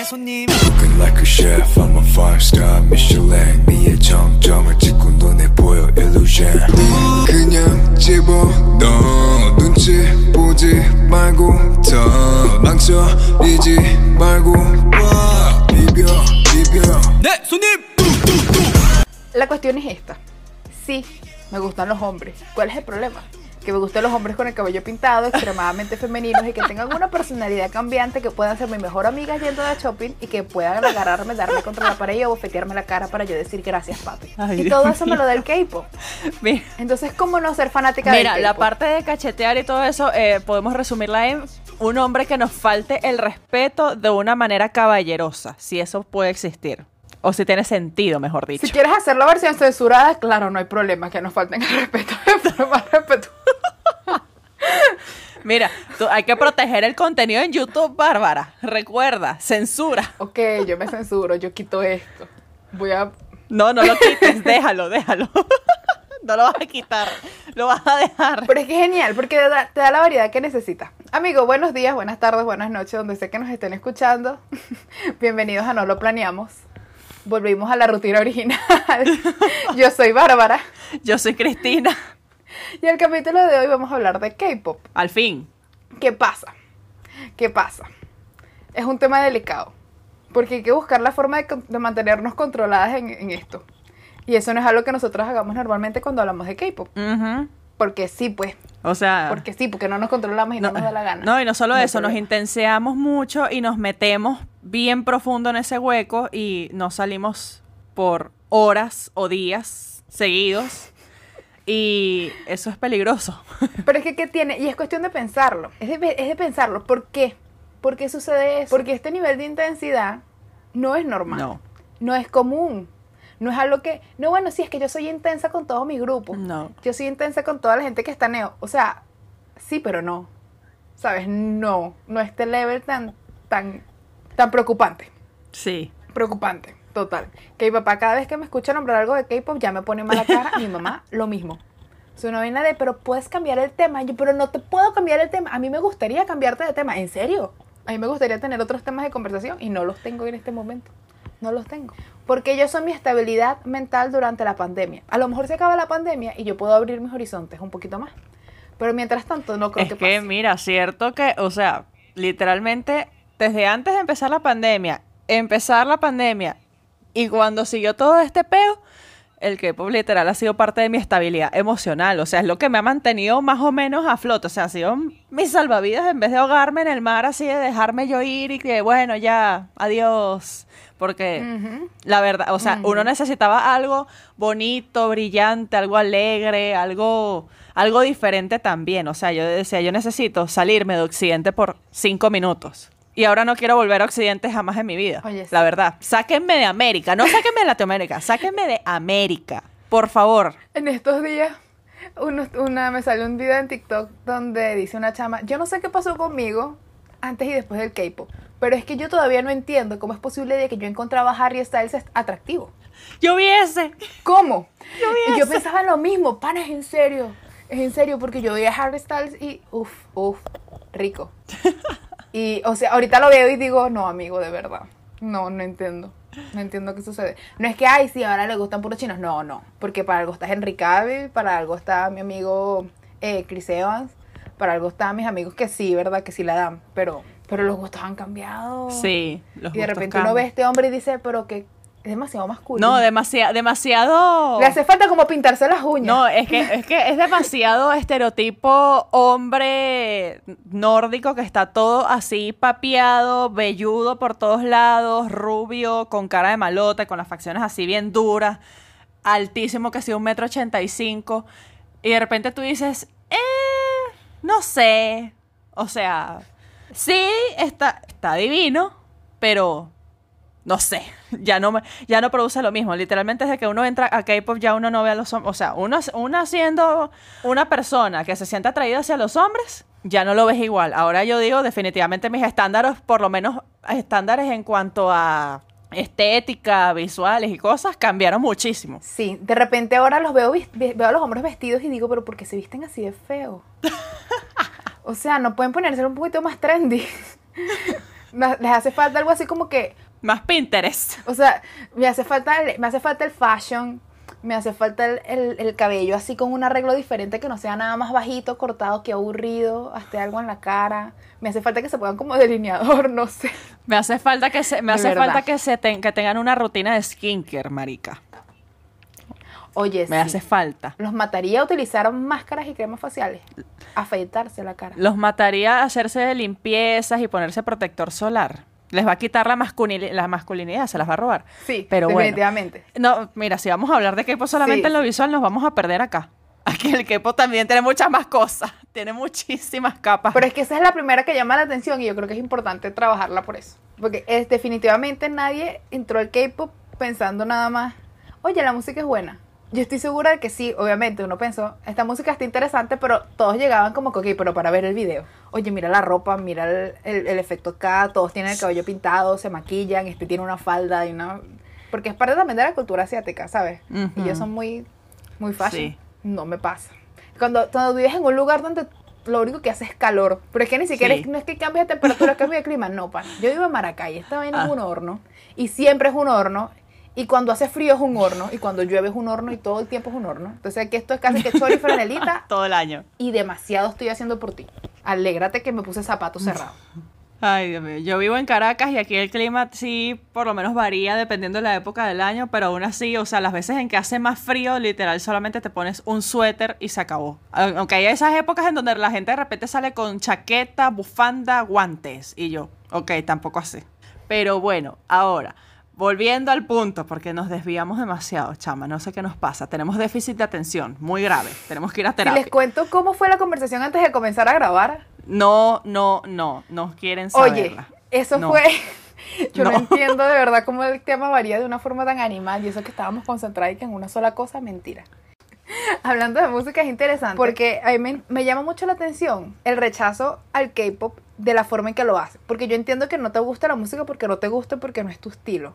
네 손님 Cooking like a chef, I'm a five star Michelin 미의 정점을 찍고 눈에 보여 illusion 그냥 집어넣어 눈치 보지 말고 더 망설이지 말고 와 비벼 비벼 네 손님 La cuestión es esta. Sí, me gustan los hombres. ¿Cuál es el problema? Que me gustan los hombres con el cabello pintado, extremadamente femeninos y que tengan una personalidad cambiante, que puedan ser mi mejor amiga yendo de shopping y que puedan agarrarme, darme contra la pared y bofetearme la cara para yo decir gracias, papi. Ay, y Dios todo mío. eso me lo da el K-pop. Entonces, ¿cómo no ser fanática Mira, del la parte de cachetear y todo eso, eh, podemos resumirla en un hombre que nos falte el respeto de una manera caballerosa, si eso puede existir. O si tiene sentido, mejor dicho. Si quieres hacer la versión censurada, claro, no hay problema, que nos falten el respeto de forma respetuosa. Mira, tú- hay que proteger el contenido en YouTube, Bárbara. Recuerda, censura. Ok, yo me censuro, yo quito esto. Voy a No, no lo quites, déjalo, déjalo. No lo vas a quitar, lo vas a dejar. Pero es que es genial, porque te da, te da la variedad que necesitas. Amigo, buenos días, buenas tardes, buenas noches, donde sé que nos estén escuchando. Bienvenidos a No Lo Planeamos. Volvimos a la rutina original. Yo soy Bárbara. Yo soy Cristina. Y el capítulo de hoy vamos a hablar de K-pop. Al fin. ¿Qué pasa? ¿Qué pasa? Es un tema delicado. Porque hay que buscar la forma de, mantenernos controladas en, en esto. Y eso no es algo que nosotros hagamos normalmente cuando hablamos de K-pop. Porque sí, pues. O sea. Porque sí, porque no nos controlamos y no, nos da la gana. No, y no solo eso, nos problema. intenseamos mucho y nos metemos bien profundo en ese hueco y no salimos por horas o días seguidos. Y eso es peligroso. Pero es que, ¿qué tiene? Y es cuestión de pensarlo. Es de, es de pensarlo. ¿Por qué? ¿Por qué sucede eso? Porque este nivel de intensidad no es normal. No. No es común. No es algo que... No, bueno, sí, es que yo soy intensa con todo mi grupo. No. Yo soy intensa con toda la gente que está neo. O sea, sí, pero no. ¿Sabes? No. No este level tan, tan, tan preocupante. Sí. Preocupante. Total. Que mi papá cada vez que me escucha nombrar algo de K-pop ya me pone mala cara. mi mamá lo mismo. Es una vaina de, pero puedes cambiar el tema. Yo, pero no te puedo cambiar el tema. A mí me gustaría cambiarte de tema. ¿En serio? A mí me gustaría tener otros temas de conversación y no los tengo en este momento. No los tengo. Porque ellos son mi estabilidad mental durante la pandemia. A lo mejor se acaba la pandemia y yo puedo abrir mis horizontes un poquito más. Pero mientras tanto no creo es que, que, pase. mira, cierto que, o sea, literalmente, desde antes de empezar la pandemia, empezar la pandemia y cuando siguió todo este peo, el K-pop literal ha sido parte de mi estabilidad emocional. O sea, es lo que me ha mantenido más o menos a flote. O sea, ha sido mis salvavidas en vez de ahogarme en el mar, así de dejarme yo ir y que, bueno, ya, adiós. Porque Ujú. la verdad, o sea, Ujú. uno necesitaba algo bonito, brillante, algo alegre, algo, algo diferente también. O sea, yo decía, yo necesito salirme de Occidente por cinco minutos. Y ahora no quiero volver a Occidente jamás en mi vida. Oye, sí. La verdad. Sáquenme de América. No sáquenme de Latinoamérica. Sáquenme de América. Por favor. En estos días, uno- una, me salió un video en TikTok donde dice una chama, yo no sé qué pasó conmigo antes y después del K-pop, pero es que yo todavía no entiendo cómo es posible de que yo encontraba a Harry Styles atractivo. Yo vi ese. ¿Cómo? vi y yo pensaba lo mismo, pana, es en serio, es en serio, porque yo veía a Harry Styles y, uff, uff, rico. Y, o sea, ahorita lo veo y digo, no, amigo, de verdad, no, no entiendo. No entiendo qué sucede. No es que, ay, sí, ahora le gustan puros chinos. No, no. Porque para algo está Henry Cavill, para algo está mi amigo eh, Chris Evans, para algo están mis amigos que sí, ¿verdad? Que sí la dan. Pero, pero los gustos han cambiado. Sí. los Y de repente uno ve a este hombre y dice, pero que es demasiado masculino. No, demasiado, demasiado. Le hace falta como pintarse las uñas. No, es que, es que es demasiado estereotipo hombre nórdico que está todo así papeado, velludo por todos lados, rubio, con cara de malote, con las facciones así bien duras, altísimo que sea un metro ochenta y cinco. Y de repente tú dices, eh, no sé. O sea, sí, está, está divino, pero no sé, ya no ya no produce lo mismo. Literalmente desde que uno entra a K-pop ya uno no ve a los hombres, o sea, uno, uno siendo una persona que se siente atraída hacia los hombres, ya no lo ves igual. Ahora yo digo definitivamente mis estándares, por lo menos estándares en cuanto a estética, visuales y cosas, cambiaron muchísimo. Sí, de repente ahora los veo, veo a los hombres vestidos y digo, pero ¿por qué se visten así de feo? o sea, no pueden ponerse un poquito más trendy. Les hace falta algo así como que, Más Pinterest. o sea, me hace falta el, me hace falta el fashion, me hace falta el, el- el cabello así con un arreglo diferente que no sea nada más bajito, cortado, que aburrido, hasta algo en la cara. Me hace falta que se pongan como delineador, no sé. Me hace falta que se, me De hace verdad. falta que se ten- que tengan una rutina de skincare, marica. Oye, Me sí. hace falta. Los mataría a utilizar máscaras y cremas faciales. Afeitarse la cara. Los mataría a hacerse limpiezas y ponerse protector solar. Les va a quitar la, masculini- la masculinidad, se las va a robar. Sí, pero bueno. definitivamente. No, mira, si vamos a hablar de K-pop solamente Sí, en lo visual, nos vamos a perder acá. Aquí el K-pop también tiene muchas más cosas. Tiene muchísimas capas. Pero es que esa es la primera que llama la atención y yo creo que es importante trabajarla por eso. Porque es definitivamente nadie entró al K-pop pensando nada más, oye, la música es buena. Yo estoy segura de que sí, obviamente, uno pensó, esta música está interesante, pero todos llegaban como que, ok, pero para ver el video. Oye, mira la ropa, mira el, el- el efecto acá, todos tienen el cabello pintado, se maquillan, este tiene una falda y una... Porque es parte también de la cultura asiática, ¿sabes? Y Ujú. ellos son muy, muy fashion. Sí. No me pasa. Cuando, cuando vives en un lugar donde lo único que hace es calor, pero es que ni siquiera Sí. es, no es que cambie de temperatura, cambie de clima, no, pana. Yo vivo en Maracay, esta vaina es Ah. un horno, y siempre es un horno, y cuando hace frío es un horno, y cuando llueve es un horno, y todo el tiempo es un horno. Entonces aquí esto es casi que chori franelita, Todo el año. y demasiado estoy haciendo por ti. Alégrate que me puse zapatos cerrados. Ay, Dios mío. Yo vivo en Caracas y aquí el clima sí, por lo menos varía dependiendo de la época del año, pero aún así, o sea, las veces en que hace más frío, literal, solamente te pones un suéter y se acabó. Au- Aunque hay esas épocas en donde la gente de repente sale con chaqueta, bufanda, guantes. Y yo, ok, tampoco así. Pero bueno, ahora, volviendo al punto, porque nos desviamos demasiado, chama, no sé qué nos pasa. Tenemos déficit de atención, muy grave. Tenemos que ir a terapia. les cuento cómo fue la conversación antes de comenzar a grabar, No, no, no, no quieren Oye, saberla. eso No. fue. Yo no. No. entiendo de verdad cómo el tema varía de una forma tan animal y eso que estábamos concentrados y que en una sola cosa, mentira. Hablando de música es interesante porque a mí me, me llama mucho la atención el rechazo al K-pop de la forma en que lo hace. Porque yo entiendo que no te gusta la música porque no te gusta, porque no es tu estilo.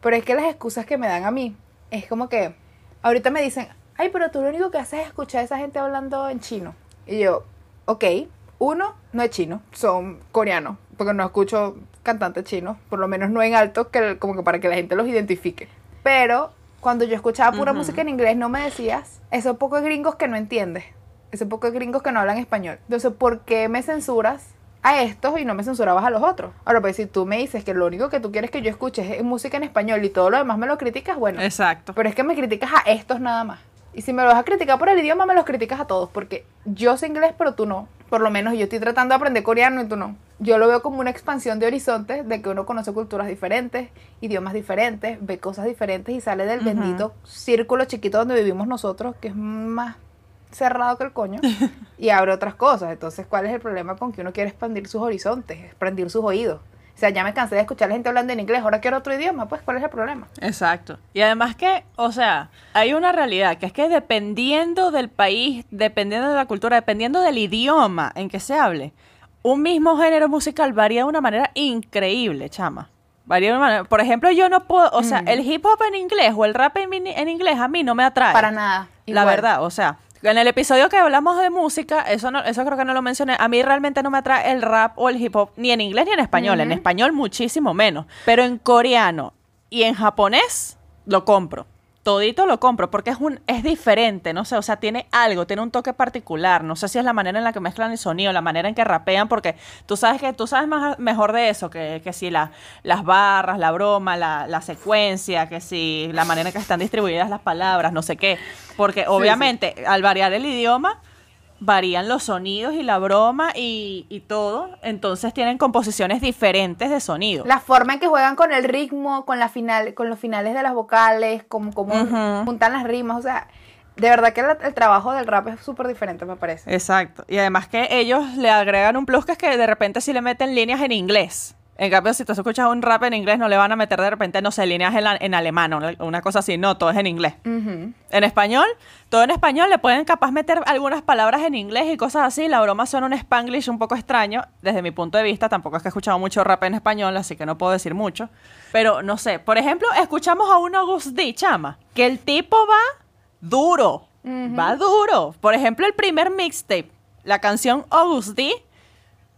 Pero es que las excusas que me dan a mí es como que ahorita me dicen, ay, pero tú lo único que haces es escuchar a esa gente hablando en chino. Y yo, ok, uno, no es chino, son coreanos, porque no escucho cantantes chinos, por lo menos no en alto, que, como que para que la gente los identifique. Pero cuando yo escuchaba pura música en inglés, no me decías, esos pocos gringos que no entiendes, esos pocos gringos que no hablan español. Entonces, ¿por qué me censuras? A estos y no me censurabas a los otros. Ahora, pues si tú me dices que lo único que tú quieres que yo escuche es música en español y todo lo demás me lo criticas, bueno, Exacto. pero es que me criticas a estos nada más. Y si me lo vas a criticar por el idioma, me los criticas a todos. Porque yo sé inglés, pero tú no. Por lo menos yo estoy tratando de aprender coreano y tú no. Yo lo veo como una expansión de horizontes, de que uno conoce culturas diferentes, idiomas diferentes, ve cosas diferentes y sale del bendito círculo chiquito donde vivimos nosotros, que es más cerrado que el coño, y abre otras cosas. Entonces, ¿cuál es el problema con que uno quiere expandir sus horizontes, expandir sus oídos? O sea, ya me cansé de escuchar a la gente hablando en inglés, ahora quiero otro idioma, pues, ¿cuál es el problema? Exacto. Y además que, o sea, hay una realidad que es que dependiendo del país, dependiendo de la cultura, dependiendo del idioma en que se hable, un mismo género musical varía de una manera increíble, chama. Varía de una manera. Por ejemplo, yo no puedo, o sea, Mm. el hip hop en inglés o el rap en, en inglés a mí no me atrae. Para nada. La verdad, o sea, en el episodio que hablamos de música, eso no, eso creo que no lo mencioné. A mí realmente no me atrae el rap o el hip hop ni en inglés ni en español. En español muchísimo menos. Pero en coreano y en japonés lo compro. Todito lo compro porque es un es diferente, no sé, o sea, tiene algo, tiene un toque particular. No sé si es la manera en la que mezclan el sonido, la manera en que rapean, porque tú sabes que tú sabes más, mejor de eso, que, que si la- las barras, la broma, la, la secuencia, que si la manera en que están distribuidas las palabras, no sé qué. Porque obviamente al variar el idioma, varían los sonidos y la broma y, y todo. Entonces tienen composiciones diferentes de sonido. La forma en que juegan con el ritmo, con la final, con los finales de las vocales, como, como juntan las rimas, o sea, de verdad que el, el trabajo del rap es súper diferente, me parece. Exacto. Y además que ellos le agregan un plus que es que de repente si le meten líneas en inglés. En cambio, si tú escuchas un rap en inglés, no le van a meter de repente, no sé, líneas en, la- en alemán o una cosa así. No, todo es en inglés. En español, todo en español, le pueden capaz meter algunas palabras en inglés y cosas así. La broma suena un spanglish un poco extraño, desde mi punto de vista. Tampoco es que he escuchado mucho rap en español, así que no puedo decir mucho. Pero no sé, por ejemplo, escuchamos a un August D, chama, que el tipo va duro, va duro. Por ejemplo, el primer mixtape, la canción August D,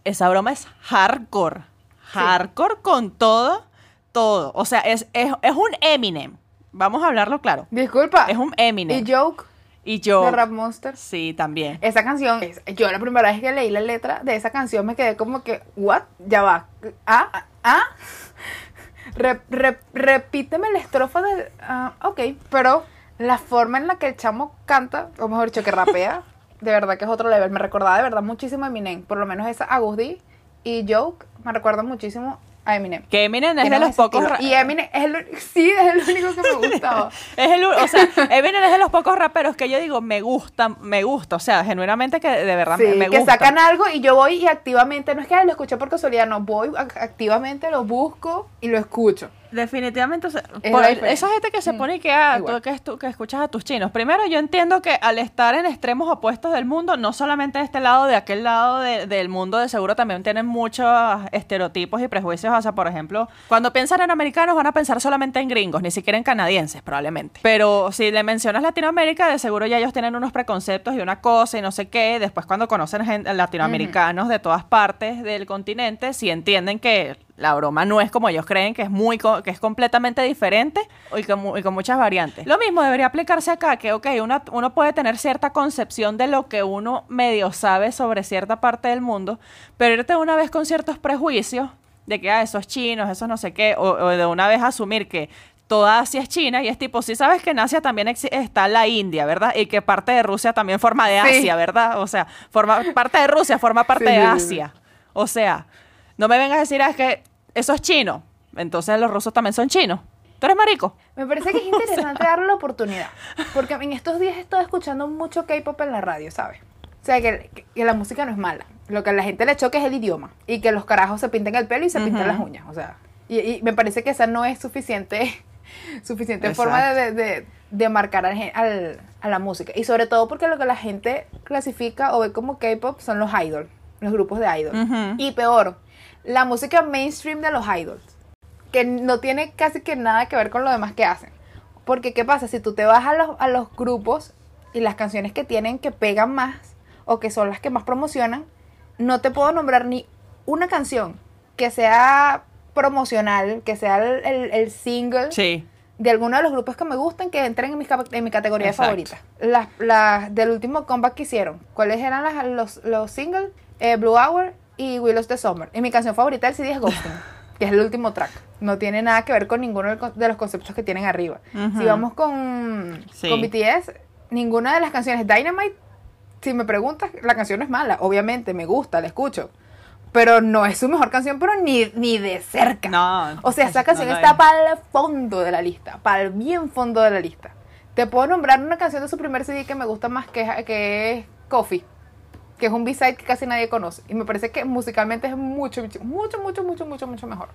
esa broma es hardcore. Hardcore con todo, todo. O sea, es, es, es un Eminem. Vamos a hablarlo claro. Disculpa. Es un Eminem. Y Joke Y yo. de Rap Monster. Sí, también. Esa canción, es- yo la primera vez que leí la letra de esa canción me quedé como que, ¿what? Ya va. ¿Ah? ¿Ah? ¿Ah? Re- re- repíteme la estrofa de. ah, ok, pero la forma en la que el chamo canta, o mejor dicho, que rapea, de verdad que es otro level. Me recordaba de verdad muchísimo a Eminem. Por lo menos esa Agus D y Joke me recuerdan muchísimo a Eminem. Que Eminem es de los pocos. Y Eminem es el, sí, es el único que me gustaba. Es el, o sea, Eminem es de los pocos raperos que yo digo, me gusta, me gusta. O sea, genuinamente que de verdad me, Sí, me que gusta. sacan algo y yo voy y activamente, no es que "Ay, lo escuché por casualidad, no, voy ac- activamente, lo busco y lo escucho. Definitivamente, o sea, Es por- esa gente que se Mm, pone y que, ah, tú, que, estu- que escuchas a tus chinos. Primero, yo entiendo que al estar en extremos opuestos del mundo, no solamente de este lado, de aquel lado de- del mundo, de seguro también tienen muchos estereotipos y prejuicios. O sea, por ejemplo, cuando piensan en americanos, van a pensar solamente en gringos, ni siquiera en canadienses, probablemente. Pero si le mencionas Latinoamérica, de seguro ya ellos tienen unos preconceptos y una cosa y no sé qué. Después, cuando conocen gente, latinoamericanos de todas partes del continente, si entienden que la broma no es como ellos creen, que es muy que es completamente diferente y con, mu- y con muchas variantes. Lo mismo debería aplicarse acá, que ok, una- uno puede tener cierta concepción de lo que uno medio sabe sobre cierta parte del mundo, pero irte una vez con ciertos prejuicios de que ah, esos chinos, esos no sé qué, o, o de una vez asumir que toda Asia es China y es tipo, si sabes que en Asia también está la India, ¿verdad? Y que parte de Rusia también forma de Sí. Asia, ¿verdad? O sea, forma parte de Rusia, forma parte Sí, de sí, sí, sí. Asia. O sea, no me vengas a decir, ah, es que eso es chino. Entonces los rusos también son chinos. ¿Tú eres marico? Me parece que es interesante darle la oportunidad, porque en estos días he estado escuchando mucho K-pop en la radio, ¿sabes? O sea, que, que- la música no es mala, lo que a la gente le choca es el idioma, y que los carajos se pinten el pelo y se pintan Ujú. las uñas, o sea, y, y me parece que esa no es suficiente, suficiente forma de, de- de- marcar al al- a la música, y sobre todo porque lo que la gente clasifica o ve como K-pop son los idols, los grupos de idols, Ujú. y peor, la música mainstream de los idols que no tiene casi que nada que ver con lo demás que hacen. Porque, ¿qué pasa? Si tú te vas a los, a los grupos y las canciones que tienen que pegan más o que son las que más promocionan, no te puedo nombrar ni una canción que sea promocional, que sea el, el- el single Sí. de alguno de los grupos que me gustan que entren en mi, en mi categoría Exacto. favorita. Las, las del último comeback que hicieron. ¿Cuáles eran las- los, los singles? Eh, Blue Hour y Willows the Summer. Y mi canción favorita del CD es Ghosting, que es el último track. No tiene nada que ver con ninguno de los conceptos que tienen arriba. Ujú. Si vamos con, Sí. con BTS, ninguna de las canciones Dynamite, si me preguntas, la canción no es mala. Obviamente, me gusta, la escucho. Pero no es su mejor canción, pero ni, ni de cerca. No. O sea, esa no canción lo está es. para el fondo de la lista, para el bien fondo de la lista. Te puedo nombrar una canción de su primer CD que me gusta más, que, que es Coffee, que es un B-side que casi nadie conoce. Y me parece que musicalmente es mucho, mucho, mucho, mucho, mucho, mucho, mejor.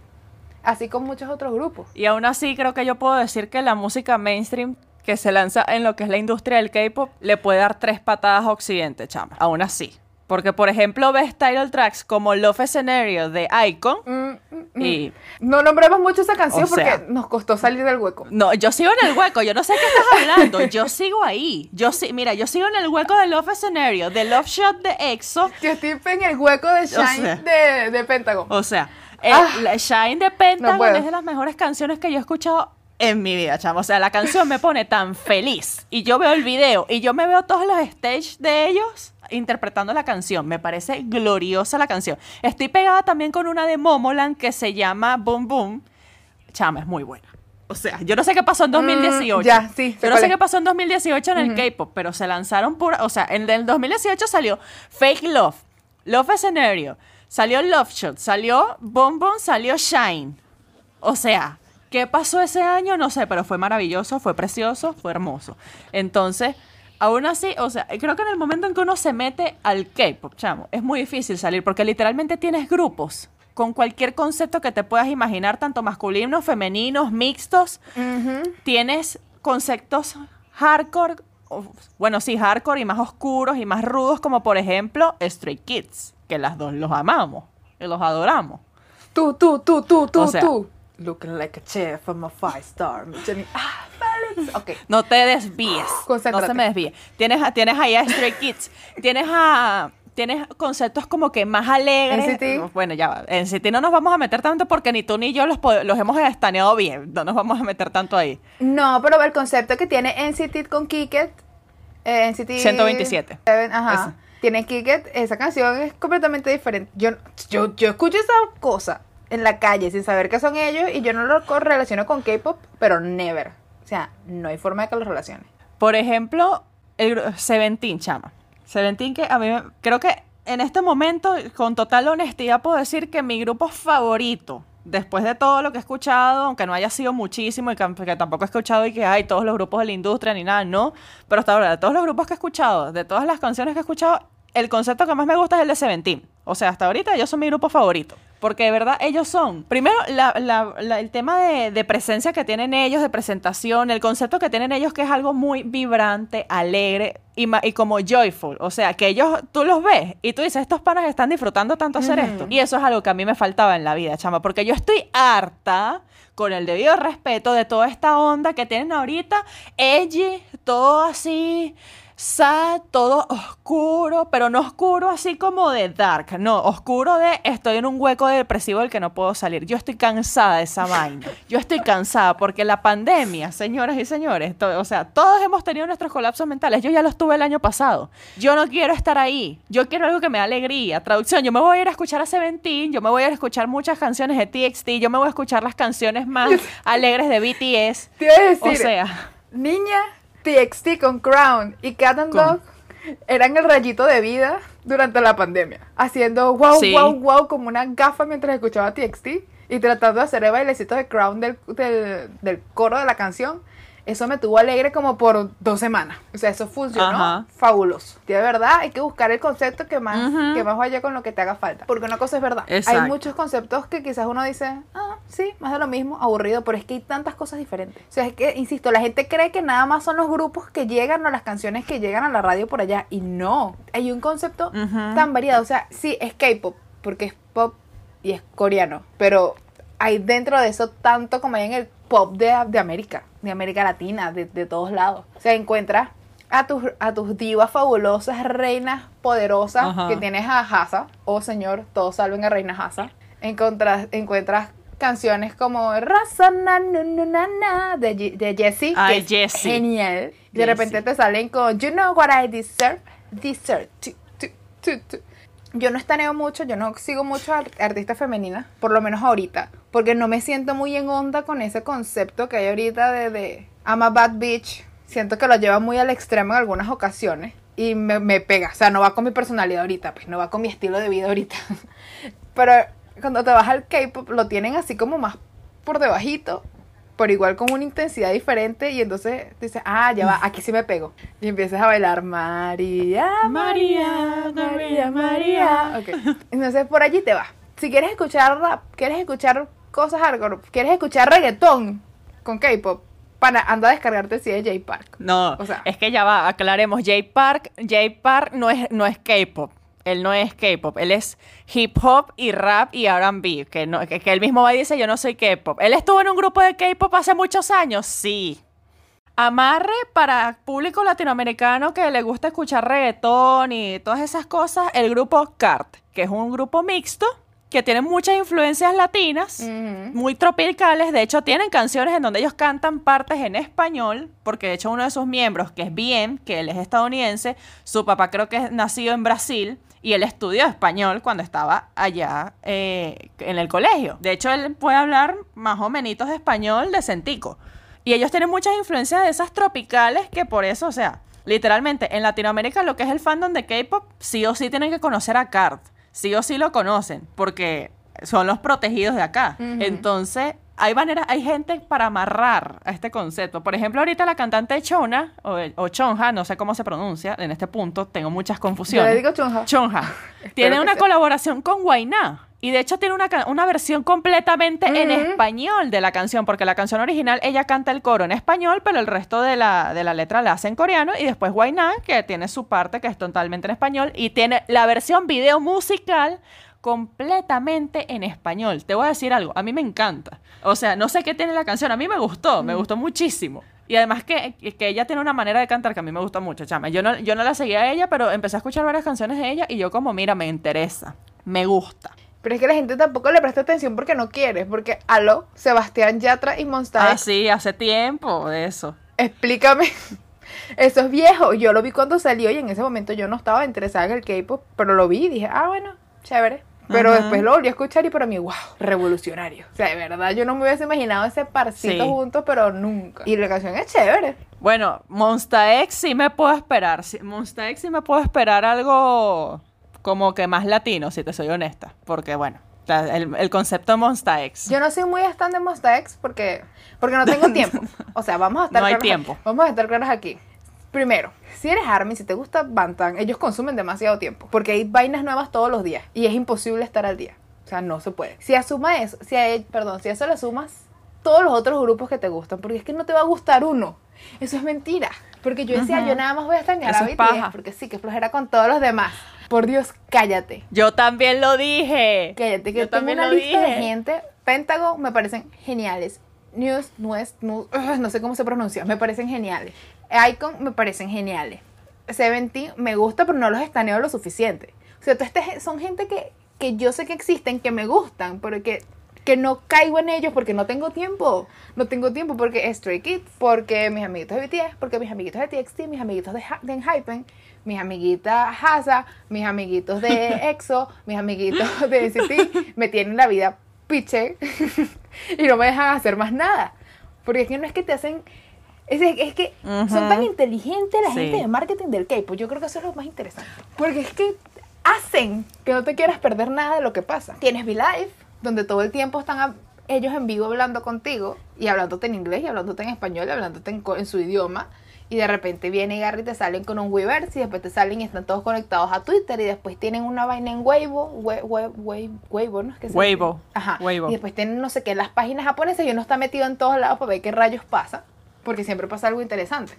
Así con muchos otros grupos. Y aún así creo que yo puedo decir que la música mainstream que se lanza en lo que es la industria del K-pop le puede dar tres patadas a Occidente, chama. Aún así. Porque, por ejemplo, ves title tracks como Love Scenario de Icon Mm, mm, mm. y... No nombremos mucho esa canción O sea- porque nos costó salir del hueco. No, yo sigo en el hueco, yo no sé qué estás hablando, yo sigo ahí. Yo sí, mira, yo sigo en el hueco de Love Scenario, de Love Shot de EXO. Yo estoy en el hueco de Shine sea. de, de Pentagon. O sea, el- Ah. la Shine de Pentagon No es de las mejores canciones que yo he escuchado en mi vida, chamo. O sea, la canción me pone tan feliz. Y yo veo el video y yo me veo todos los stage de ellos interpretando la canción. Me parece gloriosa la canción. Estoy pegada también con una de Momoland que se llama Boom Boom. Chama, es muy buena. O sea, yo no sé qué pasó en 2018. Mm, ya, sí, Yo no sé qué pasó en 2018 en el K-pop, pero se lanzaron pura. O sea, en el 2018 salió Fake Love, Love Scenario, salió Love Shot, salió Boom Boom, salió Shine. O sea, ¿qué pasó ese año? No sé, pero fue maravilloso, fue precioso, fue hermoso. Entonces, aún así, o sea, creo que en el momento en que uno se mete al K-pop, chamo, es muy difícil salir porque literalmente tienes grupos con cualquier concepto que te puedas imaginar, tanto masculinos, femeninos, mixtos. Tienes conceptos hardcore, bueno, sí, hardcore y más oscuros y más rudos, como por ejemplo Stray Kids, que las dos los amamos y los adoramos. Tú, tú, tú, tú, tú, O sea- tú. Looking like a chef from a five star. Ah, Felix. Ok. No te desvíes. No se me desvíe. Tienes, tienes ahí a Stray Kids. Tienes a. tienes conceptos como que más alegres. NCT. Bueno, ya va. En City no nos vamos a meter tanto porque ni tú ni yo los, los hemos estaneado bien. No nos vamos a meter tanto ahí. No, pero el concepto que tiene NCT con Kicket, eh, NCT 127. Seven, ajá. Esa. Tiene Kicket, esa canción es completamente diferente. Yo, yo, yo escucho esa cosa en la calle sin saber qué son ellos y yo no lo relaciono con K-pop, pero never. O sea, no hay forma de que los relacione. Por ejemplo, el Seventeen, chama. Seventeen que a mí creo que en este momento, con total honestidad, puedo decir que mi grupo favorito, después de todo lo que he escuchado, aunque no haya sido muchísimo y que, que tampoco he escuchado y que hay todos los grupos de la industria ni nada, no, pero hasta ahora, de todos los grupos que he escuchado, de todas las canciones que he escuchado, el concepto que más me gusta es el de Seventeen. O sea, hasta ahorita ellos son mi grupo favorito. Porque de verdad ellos son, primero, la- la- la- el tema de, de presencia que tienen ellos, de presentación, el concepto que tienen ellos que es algo muy vibrante, alegre y como joyful. O sea, que ellos, tú los ves y tú dices, estos panas están disfrutando tanto hacer esto. Y eso es algo que a mí me faltaba en la vida, chama, porque yo estoy harta con el debido respeto de toda esta onda que tienen ahorita, edgy, todo así, sad, todo oscuro, pero no oscuro así como de dark, no, oscuro de estoy en un hueco depresivo del que no puedo salir. Yo estoy cansada de esa vaina. Yo estoy cansada porque la pandemia, señoras y señores, o sea, todos hemos tenido nuestros colapsos mentales. Yo ya los tuve el año pasado. Yo no quiero estar ahí. Yo quiero algo que me dé alegría. Traducción, yo me voy a ir a escuchar a Seventeen, yo me voy a ir a escuchar muchas canciones de TXT, yo me voy a escuchar las canciones más alegres de BTS. Te iba a decir, O sea, Niña, TXT con Crown y Cat and Dog eran el rayito de vida durante la pandemia. Haciendo wow, Sí. wow, wow como una gafa mientras escuchaba TXT y tratando de hacer el bailecito de Crown del, del, del coro de la canción. Eso me tuvo alegre como por dos semanas. O sea, eso funcionó Ajá. fabuloso. De verdad, hay que buscar el concepto que más, Ujú. que más vaya con lo que te haga falta. Porque una cosa es verdad. Exacto. Hay muchos conceptos que quizás uno dice, ah, sí, más de lo mismo, aburrido, pero es que hay tantas cosas diferentes. O sea, es que, insisto, la gente cree que nada más son los grupos que llegan o las canciones que llegan a la radio por allá. Y no, hay un concepto tan variado. O sea, sí, es K-pop, porque es pop y es coreano, pero hay dentro de eso tanto como hay en el pop de, de América, de América Latina, de, de todos lados. O sea, encuentras a tus, a tus divas fabulosas, reinas poderosas, Ajá. que tienes a Hasa, oh señor, todos salven a Reina Hasa. Encontras, encuentras canciones como Raza na, na, na, na, na, de, de Jessie, que Ay, es Jessie. genial. De Jessie. repente te salen con You know what I deserve, deserve. Yo no estaneo mucho, yo no sigo mucho a artistas femeninas, por lo menos ahorita, porque no me siento muy en onda con ese concepto que hay ahorita de, de I'm a bad bitch. Siento que lo lleva muy al extremo en algunas ocasiones y me, me pega. O sea, no va con mi personalidad ahorita, pues no va con mi estilo de vida ahorita. Pero cuando te vas al K-pop lo tienen así como más por debajito, pero igual con una intensidad diferente y entonces dices, ah, ya va, aquí sí me pego. Y empiezas a bailar María, María, María, María. Ok. Entonces por allí te vas. Si quieres escuchar rap, quieres escuchar cosas hardcore, quieres escuchar reggaetón con K-pop, para anda a descargarte si es J Park. No, O sea- es que ya va, aclaremos. Jay Park, Jay Park no es, no es K-pop. Él no es K-pop, él es hip hop y rap y R&B, que, no, que, que él mismo va y dice yo no soy K-pop. Él estuvo en un grupo de K-pop hace muchos años, sí. Amarre para público latinoamericano que le gusta escuchar reggaetón y todas esas cosas, el grupo CART, que es un grupo mixto que tiene muchas influencias latinas muy tropicales. De hecho, tienen canciones en donde ellos cantan partes en español, porque de hecho uno de sus miembros, que es Bien, que él es estadounidense, su papá creo que es nacido en Brasil y él estudió español cuando estaba allá eh, en el colegio. De hecho, él puede hablar más o menos de español decentico. Y ellos tienen muchas influencias de esas tropicales que por eso, o sea, literalmente en Latinoamérica lo que es el fandom de K-pop, sí o sí tienen que conocer a Card. Sí o sí lo conocen, porque son los protegidos de acá. Entonces, hay maneras, hay gente para amarrar a este concepto. Por ejemplo, ahorita la cantante Chona, o, o Chonja, no sé cómo se pronuncia, en este punto tengo muchas Yo confusiones. le digo chunja. Chonja. tiene una sea. colaboración con Guainá. Y de hecho tiene una, una versión completamente en español de la canción, porque la canción original ella canta el coro en español, pero el resto de la, de la letra la hace en coreano. Y después Guainá, que tiene su parte que es totalmente en español, y tiene la versión video musical completamente en español. Te voy a decir algo, a mí me encanta. O sea, no sé qué tiene la canción, a mí me gustó, me gustó muchísimo. Y además que, que ella tiene una manera de cantar que a mí me gusta mucho, chama. Yo no, yo no la seguía a ella, pero empecé a escuchar varias canciones de ella y yo como, mira, me interesa, me gusta. Pero es que la gente tampoco le presta atención porque no quiere. Porque, aló, Sebastián Yatra y Monsta Ah, sí, hace tiempo de eso. explícame. Eso es viejo. Yo lo vi cuando salió y en ese momento yo no estaba interesada en el K-pop, pero lo vi y dije, ah, bueno, chévere. Pero Ajá. después lo volví a escuchar y para mí, wow, revolucionario. O sea, de verdad, yo no me hubiese imaginado ese parcito Sí. juntos, pero nunca. Y la canción es chévere. Bueno, Monsta X sí me puedo esperar. Monsta X sí me puedo esperar algo como que más latino, si te soy honesta. Porque, bueno, el, el concepto Monsta X. Yo no soy muy stand de Monsta X porque, porque no tengo tiempo. O sea, vamos a estar No hay claros- tiempo. Vamos a estar claros aquí. Primero, si eres ARMY, si te gusta Bantan, ellos consumen demasiado tiempo. Porque hay vainas nuevas todos los días. Y es imposible estar al día. O sea, no se puede. Si asuma eso, si a, e- perdón, si a eso le sumas todos los otros grupos que te gustan, porque es que no te va a gustar uno. Eso es mentira. Porque yo decía, Ujú. yo nada más voy a extrañar Eso a es BTS, paja. porque sí, que flojera con todos los demás. Por Dios, cállate. Yo también lo dije. Cállate, que Yo tengo también una lo lista de dije. gente. Pentagon me parecen geniales. News, Nu- ugh, no sé cómo se pronuncia, me parecen geniales. Icon me parecen geniales. Seventeen me gusta, pero no los estaneo lo suficiente. O sea, gen- son gente que, que yo sé que existen, que me gustan, pero que, que no caigo en ellos porque no tengo tiempo. No tengo tiempo porque es Stray Kids, porque mis amiguitos de BTS, porque mis amiguitos de TXT, mis amiguitos de, de Enhypen, mis amiguitas Haza, mis amiguitos de EXO, mis amiguitos de NCT, me tienen la vida piche y no me dejan hacer más nada. Porque es que no es que te hacen... Es, es que son tan inteligentes la Sí. gente de marketing del K-pop. Yo creo que eso es lo más interesante. Porque es que hacen que no te quieras perder nada de lo que pasa. Tienes V-Live, donde todo el tiempo están a- ellos en vivo hablando contigo y hablándote en inglés y hablándote en español y hablándote en, co- en su idioma. Y de repente viene Gary y te salen con un Weverse y después te salen y están todos conectados a Twitter y después tienen una vaina en Weibo, We- We- We- Weibo, ¿no? Es que se Weibo. Ajá. Weibo. Y después tienen no sé qué, las páginas japonesas y uno está metido en todos lados para ver qué rayos pasa, porque siempre pasa algo interesante.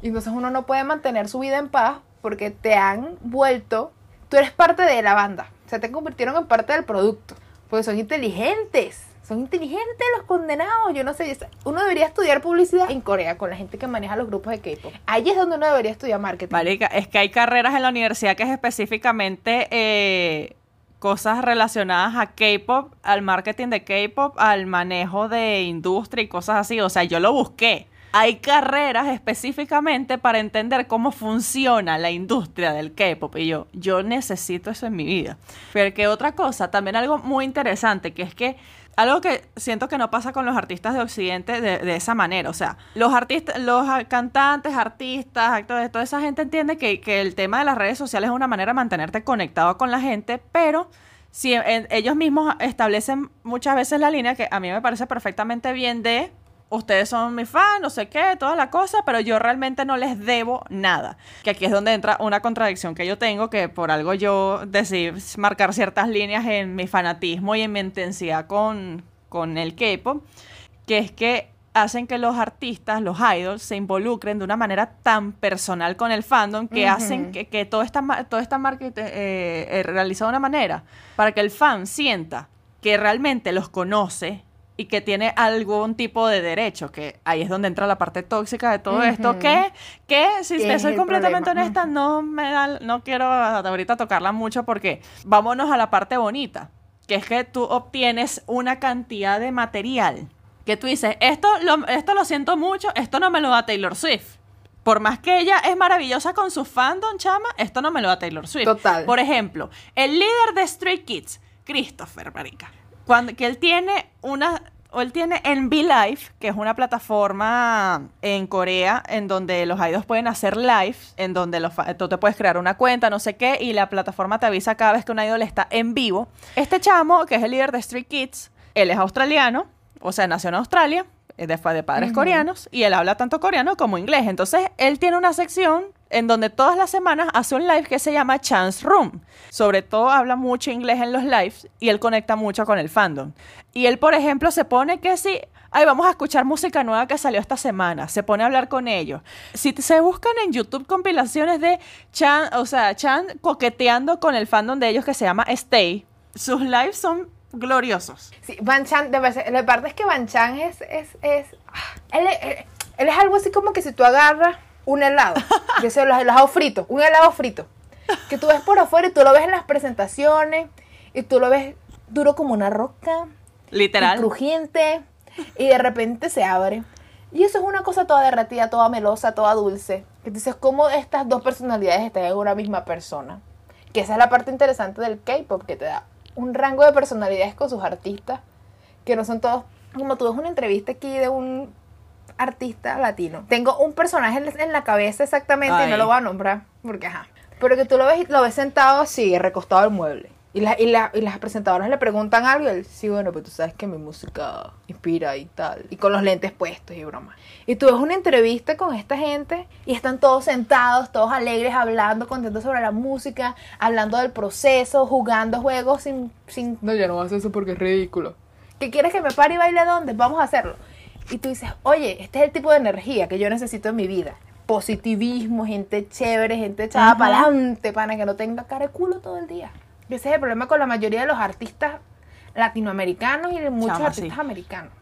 Y entonces uno no puede mantener su vida en paz porque te han vuelto, tú eres parte de la banda, o sea, te convirtieron en parte del producto, porque son inteligentes. Son inteligentes los condenados. Yo no sé. Uno debería estudiar publicidad en Corea con la gente que maneja los grupos de K-pop. Ahí es donde uno debería estudiar marketing. Marica, es que hay carreras en la universidad que es específicamente eh, cosas relacionadas a K-pop, al marketing de K-pop, al manejo de industria y cosas así. O sea, yo lo busqué. Hay carreras específicamente para entender cómo funciona la industria del K-pop. Y yo, yo necesito eso en mi vida. Pero que otra cosa, también algo muy interesante, que es que algo que siento que no pasa con los artistas de Occidente de, esa manera. O sea, los artistas, los cantantes, artistas, actores, toda esa gente entiende que, el tema de las redes sociales es una manera de mantenerte conectado con la gente, pero si ellos mismos establecen muchas veces la línea que a mí me parece perfectamente bien de ustedes son mis fans, no sé qué, toda la cosa, pero yo realmente no les debo nada. Que aquí es donde entra una contradicción que yo tengo, que por algo yo decidí marcar ciertas líneas en mi fanatismo y en mi intensidad con, con el K-pop, que es que hacen que los artistas, los idols, se involucren de una manera tan personal con el fandom que hacen que, que todo está, ma- todo está market- eh, eh, realizado de una manera para que el fan sienta que realmente los conoce y que tiene algún tipo de derecho, que ahí es donde entra la parte tóxica de todo esto, que, que si te soy completamente problema. honesta, no me da, no quiero ahorita tocarla mucho porque vámonos a la parte bonita, que es que tú obtienes una cantidad de material que tú dices, esto lo, esto lo siento mucho, esto no me lo da Taylor Swift. Por más que ella es maravillosa con su fandom, chama, esto no me lo da Taylor Swift. Total. Por ejemplo, el líder de Stray Kids, Christopher Marica, cuando que él tiene una o él tiene en Live, que es una plataforma en Corea en donde los idols pueden hacer live, en donde los tú te puedes crear una cuenta, no sé qué, y la plataforma te avisa cada vez que un idol está en vivo. Este chamo, que es el líder de Stray Kids, él es australiano, o sea, nació en Australia, es de, de padres Ujú. coreanos, y él habla tanto coreano como inglés. Entonces, él tiene una sección en donde todas las semanas hace un live que se llama Chance Room. Sobre todo habla mucho inglés en los lives y él conecta mucho con el fandom. Y él, por ejemplo, se pone que si, ay, vamos a escuchar música nueva que salió esta semana, se pone a hablar con ellos. Si se buscan en YouTube compilaciones de Chan, o sea, Chan coqueteando con el fandom de ellos que se llama Stay, sus lives son gloriosos. Sí, Van Chan, de la parte es que Van Chan es, es, es, ah, él- Él es algo así como que si tú agarras un helado, yo sé, los helados fritos, un helado frito, que tú ves por afuera y tú lo ves en las presentaciones y tú lo ves duro como una roca, y Literal. crujiente, y de repente se abre. Y eso es una cosa toda derretida, toda melosa, toda dulce. Dices, ¿cómo estas dos personalidades están en una misma persona? Que esa es la parte interesante del K-pop, que te da un rango de personalidades con sus artistas, que no son todos. Como tú ves una entrevista aquí de un artista latino. Tengo un personaje en la- cabeza exactamente y no lo voy a nombrar, porque ajá. Pero que tú lo ves, lo ves sentado así, recostado al mueble. Y, la- y, la- y las presentadoras le preguntan algo y él, sí, bueno, pero tú sabes que mi música inspira y tal. Y con los lentes puestos y broma. Y tú ves una entrevista con esta gente y están todos sentados, todos alegres, hablando, contentos sobre la música, hablando del proceso, jugando juegos sin... sin no, yo no voy a hacer eso porque es ridículo. ¿Qué quieres que me pare y baile dónde? Vamos a hacerlo. Y tú dices, oye, este es el tipo de energía que yo necesito en mi vida. Positivismo, gente chévere, gente echada para adelante, para que no tenga cara de culo todo el día. Ese es el problema con la mayoría de los artistas latinoamericanos y de muchos Chama, artistas sí. americanos.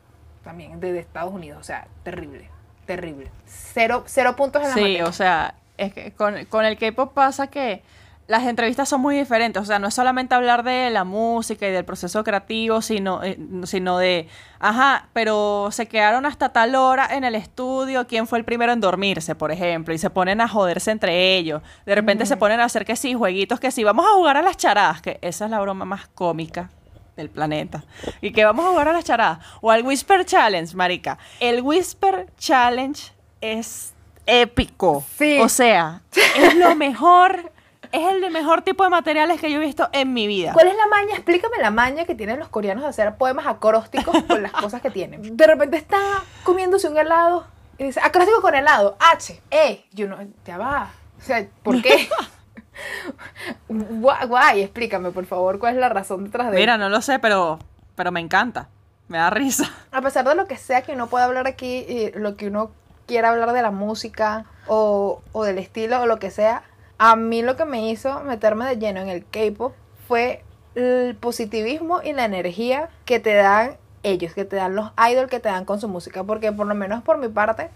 También, de, de Estados Unidos. O sea, terrible, terrible. Cero, cero puntos en la Sí, materia. o sea, es que con, con el K-pop pasa que las entrevistas son muy diferentes. O sea, no es solamente hablar de la música y del proceso creativo, sino, eh, sino de, ajá, pero se quedaron hasta tal hora en el estudio, quién fue el primero en dormirse, por ejemplo, y se ponen a joderse entre ellos. De repente se ponen a hacer que sí, jueguitos que sí, vamos a jugar a las charadas, que esa es la broma más cómica del planeta. Y que vamos a jugar a las charadas. O al Whisper Challenge, marica. El Whisper Challenge es épico. Sí. O sea, es lo mejor, es el de mejor tipo de materiales que yo he visto en mi vida. ¿Cuál es la maña? Explícame la maña que tienen los coreanos de hacer poemas acrósticos con las cosas que tienen. De repente está comiéndose un helado y dice, acróstico con helado, H, E. Y uno, ya va. O sea, ¿por qué? Guay, guay, explícame, por favor, cuál es la razón detrás de Mira, no lo sé, pero, pero me encanta. Me da risa. a pesar de lo que sea que uno pueda hablar aquí, y lo que uno quiera hablar de la música o, o del estilo o lo que sea, a mí lo que me hizo meterme de lleno en el K-pop fue el positivismo y la energía que te dan ellos, que te dan los idols que te dan con su música. Porque por lo menos por mi parte,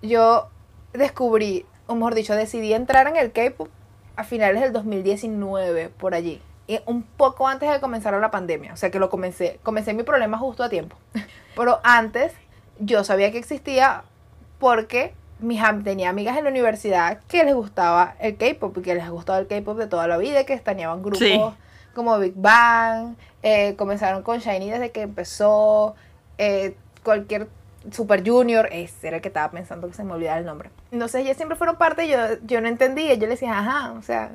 yo descubrí, o mejor dicho, decidí entrar en el K-pop a finales del 2019, por allí. Y un poco antes de comenzar la pandemia. O sea que lo comencé. Comencé mi problema justo a tiempo. Pero antes yo sabía que existía porque mis am- tenía amigas en la universidad que les gustaba el K-pop y que les gustaba el K-pop de toda la vida, que estaneaban grupos Sí. como Big Bang, eh, comenzaron con Shiny desde que empezó, eh, cualquier Super Junior, ese era el que estaba pensando que se me olvidaba el nombre. Entonces ellas siempre fueron parte y yo, yo no entendía, yo le decía, ajá, o sea,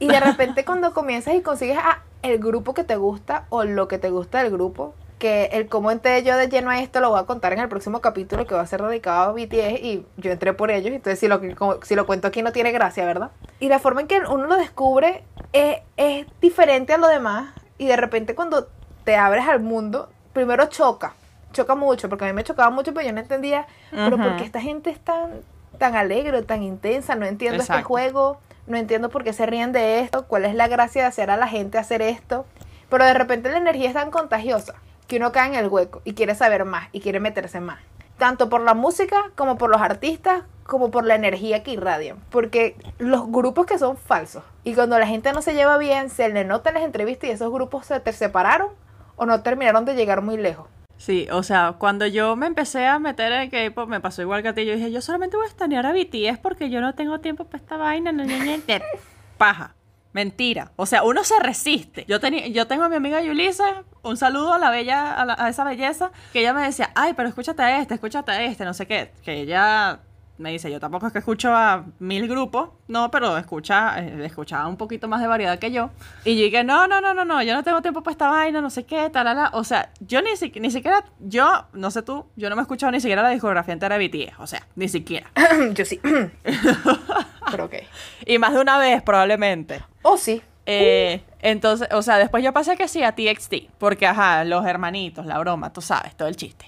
y de repente cuando comienzas y consigues a el grupo que te gusta o lo que te gusta del grupo, que el cómo entré yo de lleno a esto lo voy a contar en el próximo capítulo que va a ser dedicado a BTS y yo entré por ellos, entonces si lo, si lo cuento aquí no tiene gracia, ¿verdad? Y la forma en que uno lo descubre es, es diferente a lo demás y de repente cuando te abres al mundo, primero choca, choca mucho, porque a mí me chocaba mucho, pero yo no entendía, pero Ujú. ¿por qué esta gente es tan, tan alegre, tan intensa? No entiendo este juego, no entiendo por qué se ríen de esto, cuál es la gracia de hacer a la gente hacer esto. Pero de repente la energía es tan contagiosa que uno cae en el hueco y quiere saber más y quiere meterse más. Tanto por la música como por los artistas, como por la energía que irradian. Porque los grupos que son falsos y cuando la gente no se lleva bien, se le nota en las entrevistas y esos grupos se te separaron o no terminaron de llegar muy lejos. Sí, o sea, cuando yo me empecé a meter en K-pop, me pasó igual que a ti. Yo dije, yo solamente voy a estanear a BTS porque yo no tengo tiempo para esta vaina. No, no". Paja. Mentira. O sea, uno se resiste. Yo, yo tengo a mi amiga Yulisa, un saludo a la bella, a, la- a esa belleza, que ella me decía, ay, pero escúchate a este, escúchate a este, no sé qué. Que ella me dice, yo tampoco es que escucho a mil grupos, no, pero escucha, eh, escuchaba un poquito más de variedad que yo. Y yo dije, no, no, no, no, no, yo no tengo tiempo para esta vaina, no sé qué, talala. O sea, yo ni, si- ni siquiera, yo, no sé tú, yo no me he escuchado ni siquiera la discografía entera de BTS, o sea, ni siquiera. Yo sí. Pero ok. Y más de una vez, probablemente. O sí. Eh, entonces, o sea, después yo pasé que sí a TXT, porque ajá, los hermanitos, la broma, tú sabes, todo el chiste.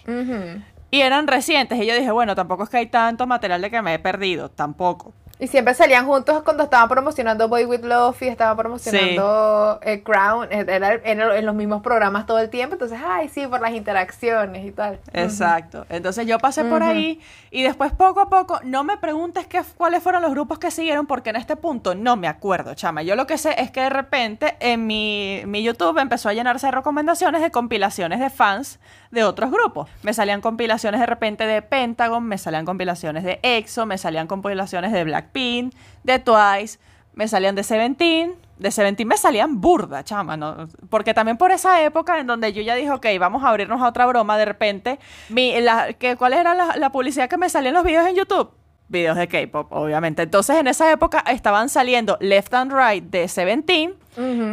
Y eran recientes, y yo dije, bueno, tampoco es que hay tanto material de que me he perdido, tampoco. Y siempre salían juntos cuando estaban promocionando Boy With Love y estaban promocionando eh, Crown. eh, Era, en los mismos programas todo el tiempo. Entonces, ay, sí, por las interacciones y tal. Exacto. Entonces yo pasé por ahí y después poco a poco, no me preguntes qué, cuáles fueron los grupos que siguieron porque en este punto no me acuerdo, chama. Yo lo que sé es que de repente en mi, mi YouTube empezó a llenarse de recomendaciones de compilaciones de fans de otros grupos. Me salían compilaciones de repente de Pentagon, me salían compilaciones de EXO, me salían compilaciones de Blackpink, de Twice, me salían de Seventeen. De Seventeen me salían burda, chama, ¿no? Porque también por esa época en donde yo ya dije, ok, vamos a abrirnos a otra broma, de repente, mi, la, que, ¿cuál era la, publicidad que me salía en los videos en YouTube? Videos de K-pop, obviamente. Entonces, en esa época estaban saliendo Left and Right de Seventeen,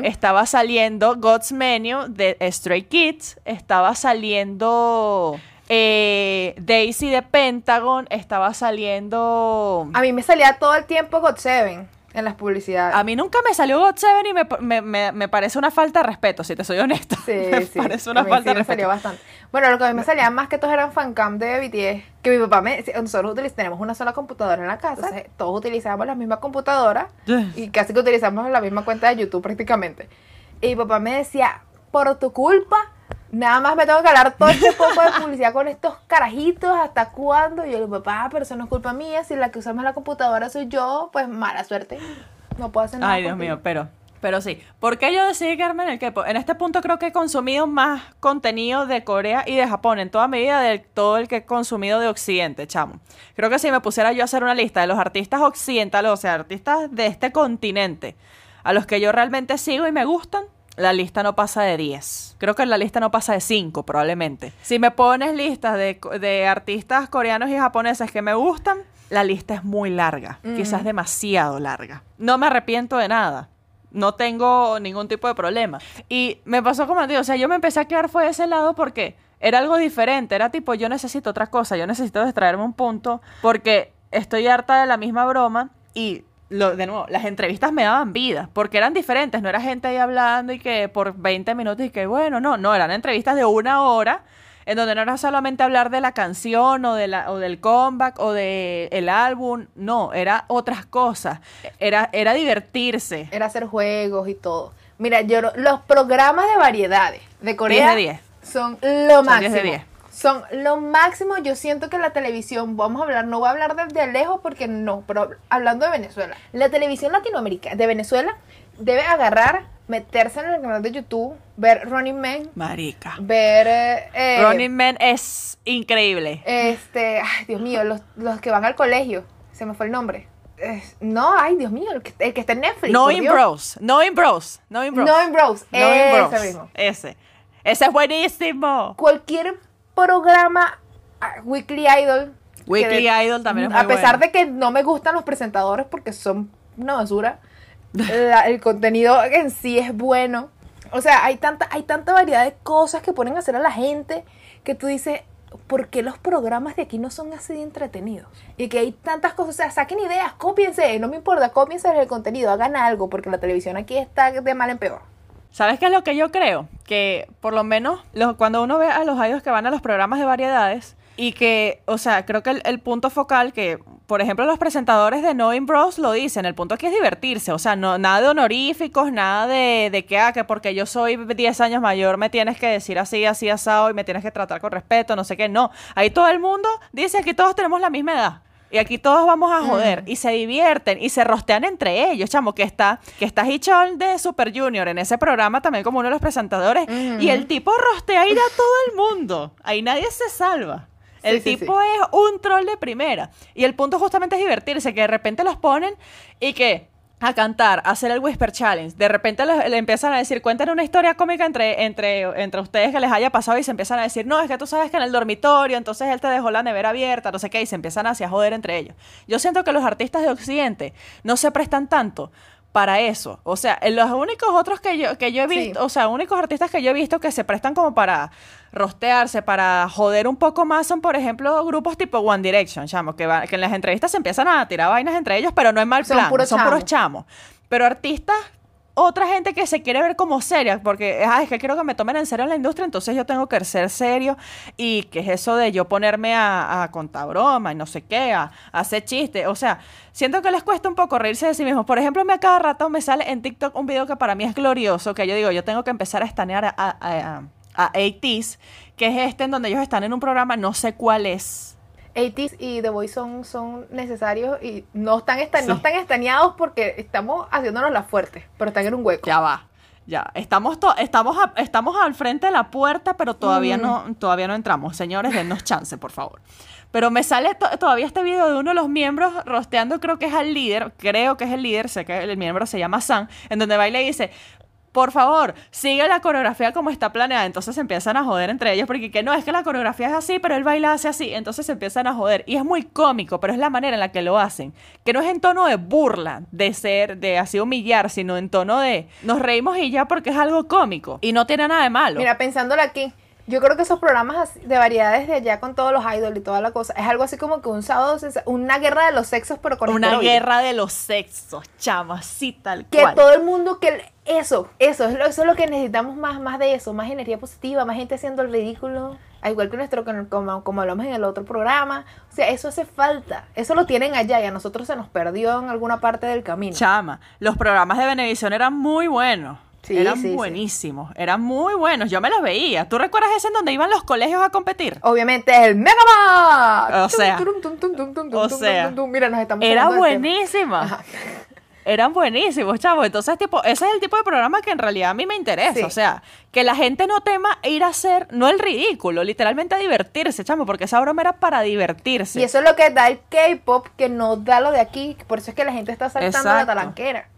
Estaba saliendo God's Menu de Stray Kids, estaba saliendo eh, Daisy de Pentagon, estaba saliendo... A mí me salía todo el tiempo God Seven en las publicidades. A mí nunca me salió God Seven y me, me- me- me parece una falta de respeto, si te soy honesta. Sí, me sí. parece a una mí falta sí de me salió respeto. bastante. Bueno, lo que a mí me salía más que todos eran fancam de BTS. Que mi papá me decía, nosotros utiliz- tenemos una sola computadora en la casa. Entonces, todos utilizábamos la misma computadora y casi que utilizamos la misma cuenta de YouTube prácticamente. Y mi papá me decía, por tu culpa, nada más me tengo que hablar todo este poco de publicidad con estos carajitos, ¿hasta cuándo? Y yo le digo, papá, pero eso no es culpa mía, si la que usamos la computadora soy yo, pues mala suerte. No puedo hacer nada. Ay, Dios contigo". mío, pero, pero sí. ¿Por qué yo decidí quedarme en el K-pop? En este punto creo que he consumido más contenido de Corea y de Japón en toda mi vida de todo el que he consumido de Occidente, chamo. Creo que si me pusiera yo a hacer una lista de los artistas occidentales, o sea, artistas de este continente, a los que yo realmente sigo y me gustan, la lista no pasa de 10. Creo que la lista no pasa de 5, probablemente. Si me pones listas de, de artistas coreanos y japoneses que me gustan, la lista es muy larga, quizás demasiado larga. No me arrepiento de nada. No tengo ningún tipo de problema. Y me pasó como digo, o sea, yo me empecé a quedar fue de ese lado porque era algo diferente. Era tipo, yo necesito otra cosa, yo necesito distraerme un punto porque estoy harta de la misma broma y lo, de nuevo, las entrevistas me daban vida, porque eran diferentes, no era gente ahí hablando y que por 20 minutos y que bueno, no, no, eran entrevistas de una hora en donde no era solamente hablar de la canción o, de la, o del comeback o del el álbum, no, era otras cosas, era, era divertirse. Era hacer juegos y todo. Mira, yo lo- los programas de variedades de Corea 10 de 10. son lo máximo. 10 de 10. Son lo máximo. Yo siento que la televisión, vamos a hablar, no voy a hablar desde lejos porque no, pero hablando de Venezuela, la televisión latinoamericana de Venezuela debe agarrar, meterse en el canal de YouTube, ver Running Man, Marica. ver eh, eh, Running Man es increíble. este, ay, Dios mío, los, los que van al colegio, se me fue el nombre. No, ay, Dios mío, el que, el que está en Netflix. No in. Bros. No in Bros. No in Bros. No in Bros. No in ese mismo. Ese. Ese es buenísimo. Cualquier programa ah, Weekly Idol. Weekly de- Idol también es muy A pesar bueno. de que no me gustan los presentadores porque son una basura, el contenido en sí es bueno. O sea, hay tanta, hay tanta variedad de cosas que ponen a hacer a la gente que tú dices, ¿por qué los programas de aquí no son así de entretenidos? Y que hay tantas cosas, o sea, saquen ideas, cópiense, no me importa, cópiense el contenido, hagan algo, porque la televisión aquí está de mal en peor. ¿Sabes qué es lo que yo creo? Que por lo menos cuando uno ve a los idols que van a los programas de variedades y que, o sea, creo que el punto focal que, por ejemplo, los presentadores de Knowing Bros lo dicen, el punto aquí es divertirse, o sea, no, nada de honoríficos, nada de, de que, ah, que porque yo soy 10 años mayor me tienes que decir así, así, asado y me tienes que tratar con respeto, no sé qué, no. Ahí todo el mundo dice que todos tenemos la misma edad. Y aquí todos vamos a joder y se divierten y se rostean entre ellos, chamo, que está que está Hichol de Super Junior en ese programa también como uno de los presentadores y el tipo rostea y da a todo el mundo. Ahí nadie se salva. El Sí, sí, tipo es un troll de primera. Y el punto justamente es divertirse, que de repente los ponen y que a cantar, a hacer el Whisper Challenge. De repente le, le empiezan a decir, cuenten una historia cómica entre, entre, entre ustedes que les haya pasado y se empiezan a decir, no, es que tú sabes que en el dormitorio, entonces él te dejó la nevera abierta, no sé qué, y se empiezan así a joder entre ellos. Yo siento que los artistas de Occidente no se prestan tanto para eso. O sea, los únicos otros que yo, que yo he Sí. visto, o sea, únicos artistas que yo he visto que se prestan como para rostearse, para joder un poco más, son, por ejemplo, grupos tipo One Direction, chamo, que, va- que en las entrevistas se empiezan a tirar vainas entre ellos, pero no es mal Son plan, puros son puros chamos. chamos. Pero artistas otra gente que se quiere ver como seria, porque ah, es que quiero que me tomen en serio en la industria, entonces yo tengo que ser serio. Y que es eso de yo ponerme a, contar broma y no sé qué, a, hacer chistes. O sea, siento que les cuesta un poco reírse de sí mismos. Por ejemplo, a cada rato me sale en TikTok un video que para mí es glorioso, que yo digo, yo tengo que empezar a estanear a, a, a, a que es este en donde ellos están en un programa, no sé cuál es. 80s y The Voice son, son necesarios y no están, esta- no Sí. están estaneados porque estamos haciéndonos las fuertes, pero están en un hueco. Ya va. Ya, estamos, to- estamos, a- estamos al frente de la puerta, pero todavía, Mm. no, todavía no entramos. Señores, dennos chance, por favor. Pero me sale to- todavía este video de uno de los miembros rosteando, creo que es al líder, creo que es el líder, sé que el miembro se llama Sam, en donde baila y dice, por favor, sigue la coreografía como está planeada. Entonces se empiezan a joder entre ellos porque que no, es que la coreografía es así, pero él baila hace así. Entonces se empiezan a joder. Y es muy cómico, pero es la manera en la que lo hacen. Que no es en tono de burla, de ser, de así humillar, sino en tono de nos reímos y ya porque es algo cómico. Y no tiene nada de malo. Mira, pensándolo aquí, yo creo que esos programas de variedades de allá con todos los idols y toda la cosa, es algo así como que un sábado, una guerra de los sexos, pero con Una esteroides. guerra de los sexos, chama, así tal Que cual. todo el mundo, que eso, eso es, lo, eso es lo que necesitamos más, más de eso, más energía positiva, más gente haciendo el ridículo, al igual que nuestro, como, como hablamos en el otro programa, o sea, eso hace falta, eso lo tienen allá y a nosotros se nos perdió en alguna parte del camino. Chama, los programas de Venevisión eran muy buenos. Sí, eran sí, sí. buenísimos, eran muy buenos. Yo me los veía. ¿Tú recuerdas ese en donde iban los colegios a competir? Obviamente el Megaman. O sea, o sea, mira, nos estamos Era tema. buenísima. Eran buenísimos, chavos. Entonces, tipo, ese es el tipo de programa que en realidad a mí me interesa. O sea, que la gente no tema ir a hacer, no el ridículo, literalmente a divertirse, chamo, porque esa broma era para divertirse. Y eso es lo que da el K-pop, que no da lo de aquí. Por eso es que la gente está saltando la Exacto. talanquera.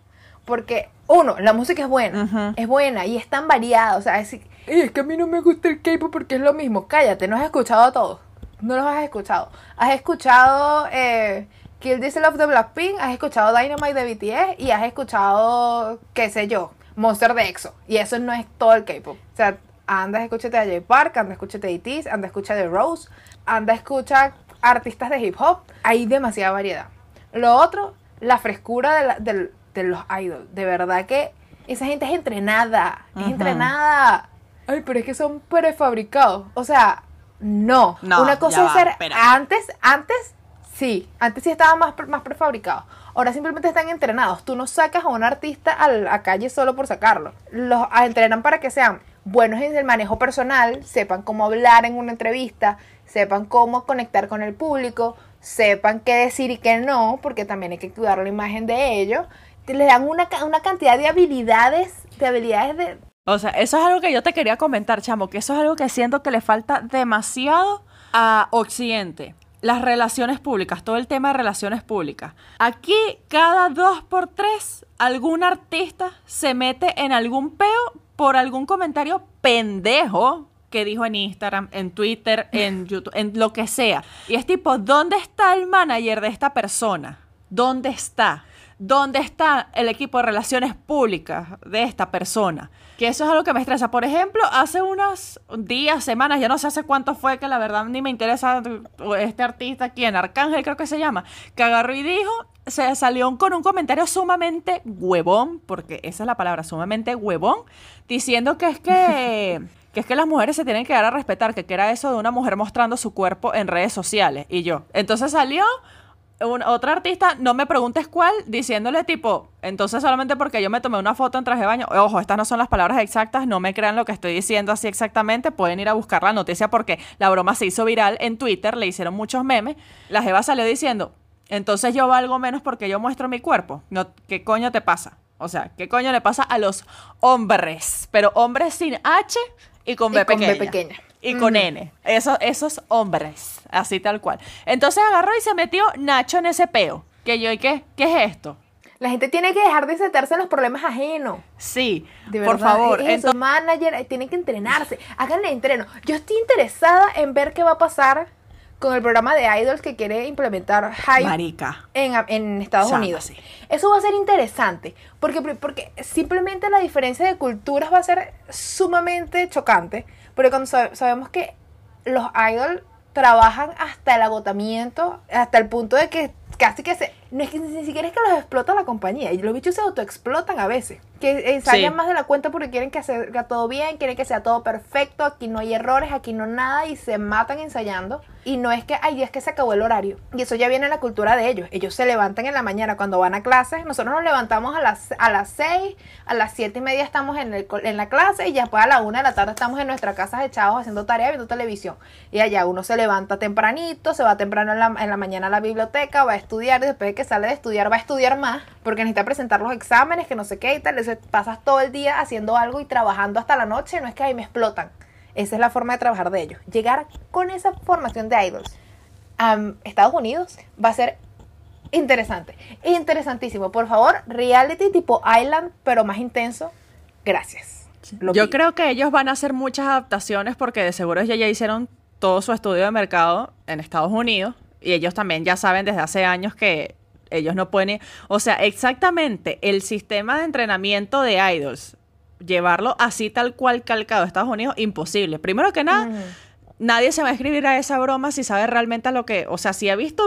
Porque, uno, la música es buena. Es buena y es tan variada. O sea, es, "Ey, es que a mí no me gusta el K-pop porque es lo mismo. Cállate, no has escuchado a todos. No los has escuchado. Has escuchado eh, Kill This Love de Blackpink, has escuchado Dynamite de BTS y has escuchado, qué sé yo, Monster de EXO. Y eso no es todo el K-pop. O sea, anda, escúchate a J Park, anda, escúchate a ITZY, anda, escucha de Rose, anda, escucha artistas de hip hop. Hay demasiada variedad. Lo otro, la frescura de, la- del- de los idols. De verdad que esa gente es entrenada. Es Ujú. entrenada. Ay, pero es que son prefabricados. O sea, no. No, Una cosa es ser espera. antes, antes sí, antes sí estaban más, más prefabricados. Ahora simplemente están entrenados. Tú no sacas a un artista a la calle solo por sacarlo. Los entrenan para que sean buenos en el manejo personal, sepan cómo hablar en una entrevista, sepan cómo conectar con el público, sepan qué decir y qué no, porque también hay que cuidar la imagen de ellos. Te- Le dan una, una cantidad de habilidades, de habilidades de, O sea, eso es algo que yo te quería comentar, chamo, que eso es algo que siento que le falta demasiado a Occidente. Las relaciones públicas, todo el tema de relaciones públicas. Aquí, cada dos por tres, algún artista se mete en algún peo por algún comentario pendejo que dijo en Instagram, en Twitter, en YouTube, en lo que sea. Y es tipo, ¿dónde está el manager de esta persona? ¿Dónde está? ¿Dónde está el equipo de relaciones públicas de esta persona? Que eso es algo que me estresa. Por ejemplo, hace unos días, semanas, ya no sé hace cuánto fue, que la verdad ni me interesa este artista, quien, Arcángel creo que se llama, que agarró y dijo, se salió con un comentario sumamente huevón, porque esa es la palabra, sumamente huevón, diciendo que es que... Que es que las mujeres se tienen que dar a respetar, que, que era eso de una mujer mostrando su cuerpo en redes sociales. Y yo. Entonces salió un- otra artista, no me preguntes cuál, diciéndole tipo, entonces solamente porque yo me tomé una foto en traje de baño, ojo, estas no son las palabras exactas, no me crean lo que estoy diciendo así exactamente, pueden ir a buscar la noticia porque la broma se hizo viral en Twitter, le hicieron muchos memes, la jeva salió diciendo, entonces yo valgo menos porque yo muestro mi cuerpo, no, ¿qué coño te pasa? O sea, ¿qué coño le pasa a los hombres? Pero hombres sin H y con Y B con B pequeña. Y con N. Eso- esos hombres. Así tal cual. Entonces agarró y se metió Nacho en ese peo. Que yo, ¿y qué? ¿Qué es esto? La gente tiene que dejar de sentarse en los problemas ajenos. Sí, De por favor. es eso, manager, eh, tienen que entrenarse. Háganle entreno. Yo estoy interesada en ver qué va a pasar con el programa de Idols que quiere implementar Hype marica. en, en Estados Unidos. sí. Eso va a ser interesante, porque, porque simplemente la diferencia de culturas va a ser sumamente chocante, porque cuando sab- sabemos que los idols trabajan hasta el agotamiento, hasta el punto de que casi que se... No es que ni siquiera es que los explota la compañía, y los bichos se autoexplotan a veces, que ensayan Sí. más de la cuenta porque quieren que haga todo bien, quieren que sea todo perfecto, aquí no hay errores, aquí no nada y se matan ensayando. Y no es que, ay, es que se acabó el horario. Y eso ya viene en la cultura de ellos. Ellos se levantan en la mañana cuando van a clases. Nosotros nos levantamos a las, a las 6, a las 7 y media estamos en, el, en la clase y ya después a la 1 de la tarde estamos en nuestra casa echados haciendo tarea, viendo televisión. Y allá uno se levanta tempranito, se va temprano en la, en la mañana a la biblioteca, va a estudiar y después de que sale de estudiar va a estudiar más porque necesita presentar los exámenes, que no sé qué y tal. Pasas todo el día haciendo algo y trabajando hasta la noche. No es que ahí me explotan. Esa es la forma de trabajar de ellos. Llegar con esa formación de idols a Estados Unidos va a ser interesante. Interesantísimo. Por favor, reality tipo Island, pero más intenso. Gracias. Lo Yo pido. creo que ellos van a hacer muchas adaptaciones porque de seguro ya, ya hicieron todo su estudio de mercado en Estados Unidos y ellos también ya saben desde hace años que ellos no pueden ir. O sea, exactamente el sistema de entrenamiento de idols, llevarlo así tal cual calcado a Estados Unidos, imposible. Primero que nada, nadie se va a escribir a esa broma si sabe realmente a lo que, o sea, si ha visto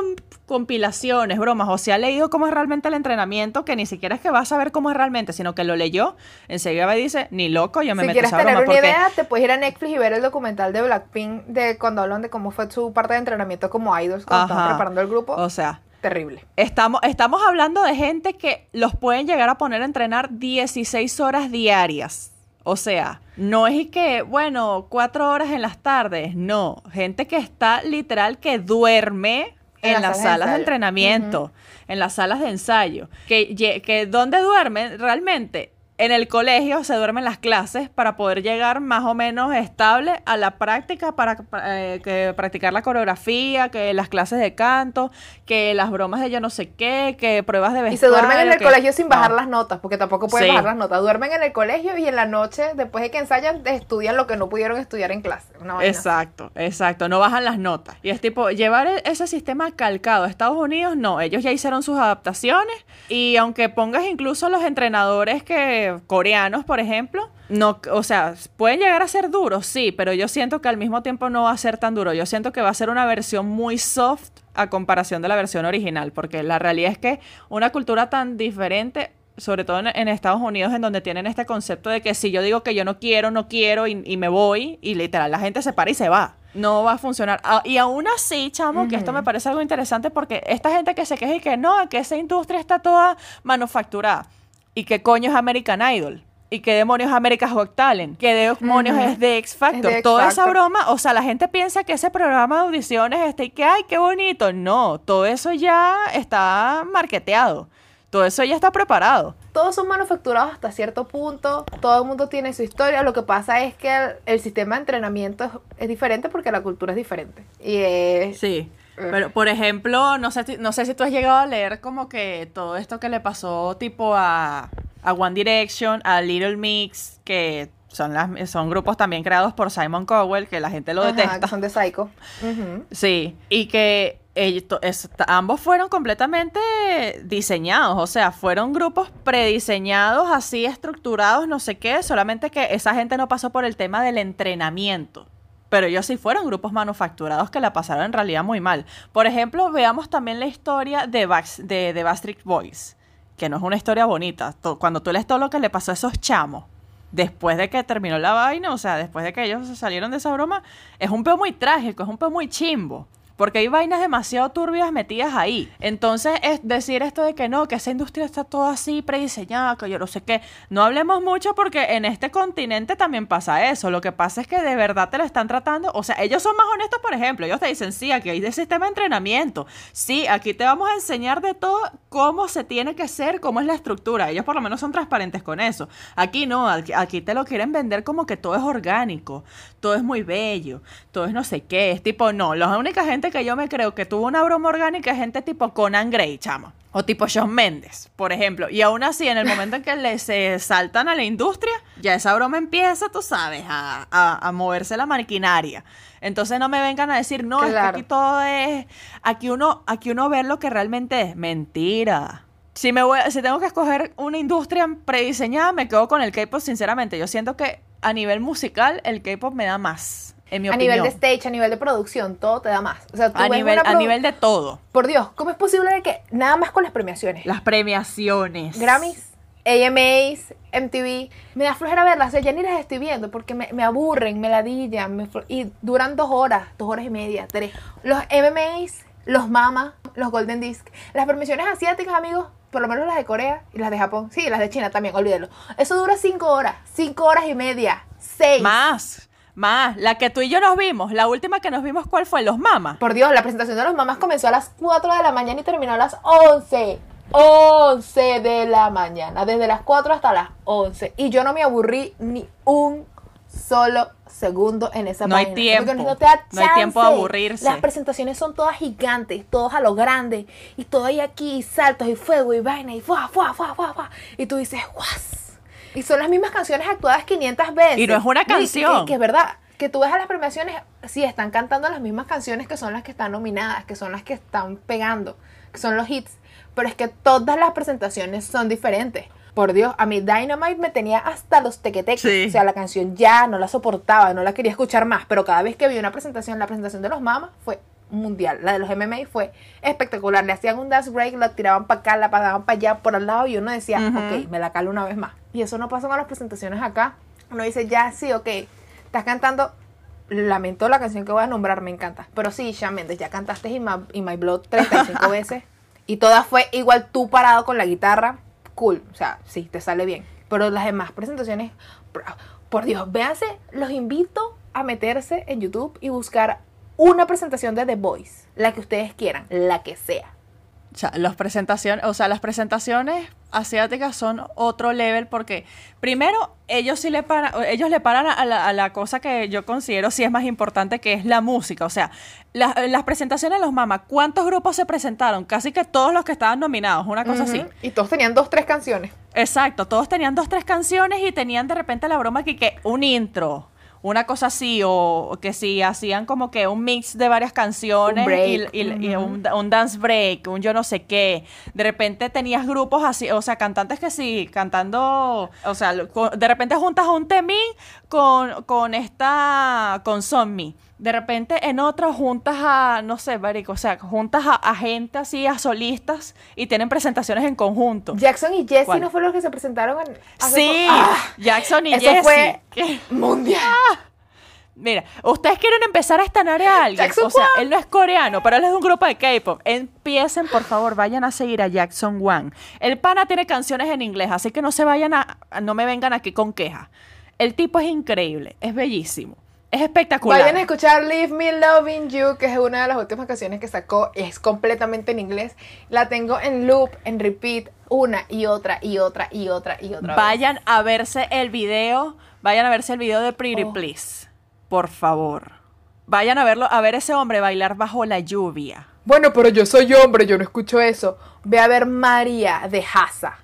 compilaciones, bromas, o si ha leído cómo es realmente el entrenamiento, que ni siquiera es que va a saber cómo es realmente, sino que lo leyó, enseguida va y dice, ni loco, yo me si meto quieres esa tener broma una porque idea, te puedes ir a Netflix y ver el documental de Blackpink de cuando hablan de cómo fue su parte de entrenamiento como idols cuando estaban preparando el grupo. o sea, Terrible. estamos, estamos hablando de gente que los pueden llegar a poner a entrenar 16 horas diarias. O sea, no es que, bueno, cuatro horas en las tardes, no. Gente que está literal que duerme En en, las las salas de entrenamiento, en las salas de ensayo. Que, que ¿Dónde duermen realmente? En el colegio se duermen las clases para poder llegar más o menos estable a la práctica, para eh, que practicar la coreografía, que las clases de canto, que las bromas de yo no sé qué, que pruebas de Y se duermen en el que- colegio sin bajar No. las notas, porque tampoco pueden Sí. bajar las notas. Duermen en el colegio y en la noche, después de que ensayan, estudian lo que no pudieron estudiar en clase. Una. Exacto, exacto, no bajan las notas. Y es tipo, llevar e- ese sistema calcado a Estados Unidos, no, ellos ya hicieron sus adaptaciones y aunque pongas incluso los entrenadores que coreanos, por ejemplo, no, o sea, pueden llegar a ser duros, sí, pero yo siento que al mismo tiempo no va a ser tan duro. Yo siento que va a ser una versión muy soft a comparación de la versión original, porque la realidad es que una cultura tan diferente sobre todo en, en Estados Unidos, en donde tienen este concepto de que si yo digo que yo no quiero, no quiero y, y me voy, y literal la gente se para y se va. No va a funcionar. Ah, y aún así, chamo, que esto me parece algo interesante porque esta gente que se queja y que no, que esa industria está toda manufacturada. ¿Y qué coño es American Idol? ¿Y qué demonios es America's Got Talent? ¿Qué demonios es de X Factor? Es de X Toda esa broma, o sea, la gente piensa que ese programa de audiciones este y que, ay, qué bonito. No, todo eso ya está marketeado. Todo eso ya está preparado. Todos son manufacturados hasta cierto punto, todo el mundo tiene su historia, lo que pasa es que el, el sistema de entrenamiento es, es diferente porque la cultura es diferente. Y es... Sí. Eh. Pero, por ejemplo, no sé, si- no sé si tú has llegado a leer como que todo esto que le pasó tipo a, a One Direction, a Little Mix, que son, las, son grupos también creados por Simon Cowell, que la gente lo Ajá, detesta. que son de Psycho. Sí, y que ellos, es- ambos fueron completamente diseñados, o sea, fueron grupos prediseñados, así estructurados, no sé qué, solamente que esa gente no pasó por el tema del entrenamiento. Pero ellos sí fueron grupos manufacturados que la pasaron en realidad muy mal. Por ejemplo, veamos también la historia de, Bax- de, Boys, que no es una historia bonita. Cuando tú lees todo lo que le pasó a esos chamos, después de que terminó la vaina, o sea, después de que ellos se salieron de esa broma, es un peo muy trágico, es un peo muy chimbo. Porque hay vainas demasiado turbias metidas ahí. Entonces, es decir esto de que no, que esa industria está toda así prediseñada, que yo no sé qué. No hablemos mucho porque en este continente también pasa eso. Lo que pasa es que de verdad te lo están tratando. O sea, ellos son más honestos, por ejemplo. Ellos te dicen, sí, aquí hay de sistema de entrenamiento. Sí, aquí te vamos a enseñar de todo cómo se tiene que ser, cómo es la estructura. Ellos por lo menos son transparentes con eso. Aquí no, aquí, aquí te lo quieren vender como que todo es orgánico, todo es muy bello, todo es no sé qué. Es tipo, no, la única gente que yo me creo que tuvo una broma orgánica es gente tipo Conan Gray, chamo. O tipo Shawn Mendes, por ejemplo. Y aún así, en el momento en que le se saltan a la industria, ya esa broma empieza, tú sabes, a, a- a moverse la maquinaria. Entonces no me vengan a decir, no, es que Claro. aquí todo es. Aquí uno, aquí uno ve lo que realmente es. Mentira. Si, me voy, si tengo que escoger una industria prediseñada, me quedo con el K-pop, sinceramente. Yo siento que a nivel musical, el K-pop me da más. En mi A opinión. nivel de stage, a nivel de producción, todo te da más. O sea, tú a ves nivel, una a produ- nivel de todo. Por Dios, ¿cómo es posible de que nada más con las premiaciones? Las premiaciones. Grammys, AMAs, MTV, me da flojera verlas, o sea, ya ni las estoy viendo porque me, me aburren, me ladillan, me y duran dos horas, dos horas y media, tres. Los MMAs, los MAMA, los Golden Disc, las premiaciones asiáticas, amigos, por lo menos las de Corea y las de Japón, sí, las de China también, olvídelo. Eso dura cinco horas, cinco horas y media, seis. Más, más. La que tú y yo nos vimos, la última que nos vimos, ¿cuál fue? Los mamas. Por Dios, la presentación de los mamás comenzó a las 4 de la mañana y terminó a las 11. 11 de la mañana, desde las 4 hasta las 11. Y yo no me aburrí ni un solo segundo en esa No hay página, tiempo. porque no te da No hay tiempo de aburrirse. Las presentaciones son todas gigantes, todos a lo grande. Y todo ahí aquí, y saltos y fuego y vaina y fuá, fuá, fuá, fuá, fuá. Y tú dices, guas. Y son las mismas canciones actuadas 500 veces. Y no es una canción. que es verdad, que tú ves a las premiaciones, sí, están cantando las mismas canciones que son las que están nominadas, que son las que están pegando, que son los hits, pero es que todas las presentaciones son diferentes. Por Dios, a mí Dynamite me tenía hasta los tequeteques. Sí. O sea, la canción ya no la soportaba, no la quería escuchar más, pero cada vez que vi una presentación, la presentación de los mamas fue mundial. La de los MMA fue espectacular. Le hacían un dance break, la tiraban para acá, la pasaban para allá, por al lado, y uno decía, Ujú. ok, me la calo una vez más. Y eso no pasa con las presentaciones acá. Uno dice, ya, sí, ok, estás cantando. Lamento la canción que voy a nombrar, me encanta. Pero sí, Shawn Mendes, ya cantaste In My, In My Blood 35 veces. Y todas fue igual tú parado con la guitarra. Cool, o sea, sí, te sale bien. Pero las demás presentaciones, por- por Dios, véanse, los invito a meterse en YouTube y buscar una presentación de The Voice. La que ustedes quieran, la que sea. O sea, las presentaciones, o sea, las presentaciones asiáticas son otro level porque primero ellos sí le paran, ellos le paran a la, a la cosa que yo considero sí es más importante que es la música. O sea, la- las presentaciones de los mamas, ¿cuántos grupos se presentaron? Casi que todos los que estaban nominados, una cosa así. Y todos tenían dos, tres canciones. Exacto, todos tenían dos, tres canciones y tenían de repente la broma que, que un intro, una cosa así, o que si hacían como que un mix de varias canciones Un y, un, un dance break, un yo no sé qué. De repente tenías grupos así, o sea, cantantes que sí, cantando, o sea, de repente juntas un temín con, con esta, con Sonmi. De repente en otros juntas a, no sé, marico, o sea, juntas a, a gente así, a solistas y tienen presentaciones en conjunto. Jackson y Jesse no fueron los que se presentaron en. hace Sí, ¡Ah! Jackson y Eso Jesse. fue- ¿Qué? Mundial. Mira, ustedes quieren empezar a estanar a alguien. Jackson o sea, Wang. él no es coreano, pero él es de un grupo de K-pop. Empiecen, por favor, vayan a seguir a Jackson Wang. El pana tiene canciones en inglés, así que no se vayan a- no me vengan aquí con quejas. El tipo es increíble, es bellísimo, es espectacular. Vayan a escuchar Leave Me Loving You, que es una de las últimas canciones que sacó. Es completamente en inglés. La tengo en loop, en repeat, una y otra y otra y otra y otra. vez. Vayan a verse el video, vayan a verse el video de Pretty Oh. Please, por favor. Vayan a verlo, a ver ese hombre bailar bajo la lluvia. Bueno, pero yo soy hombre, yo no escucho eso. Ve a ver María de Haza.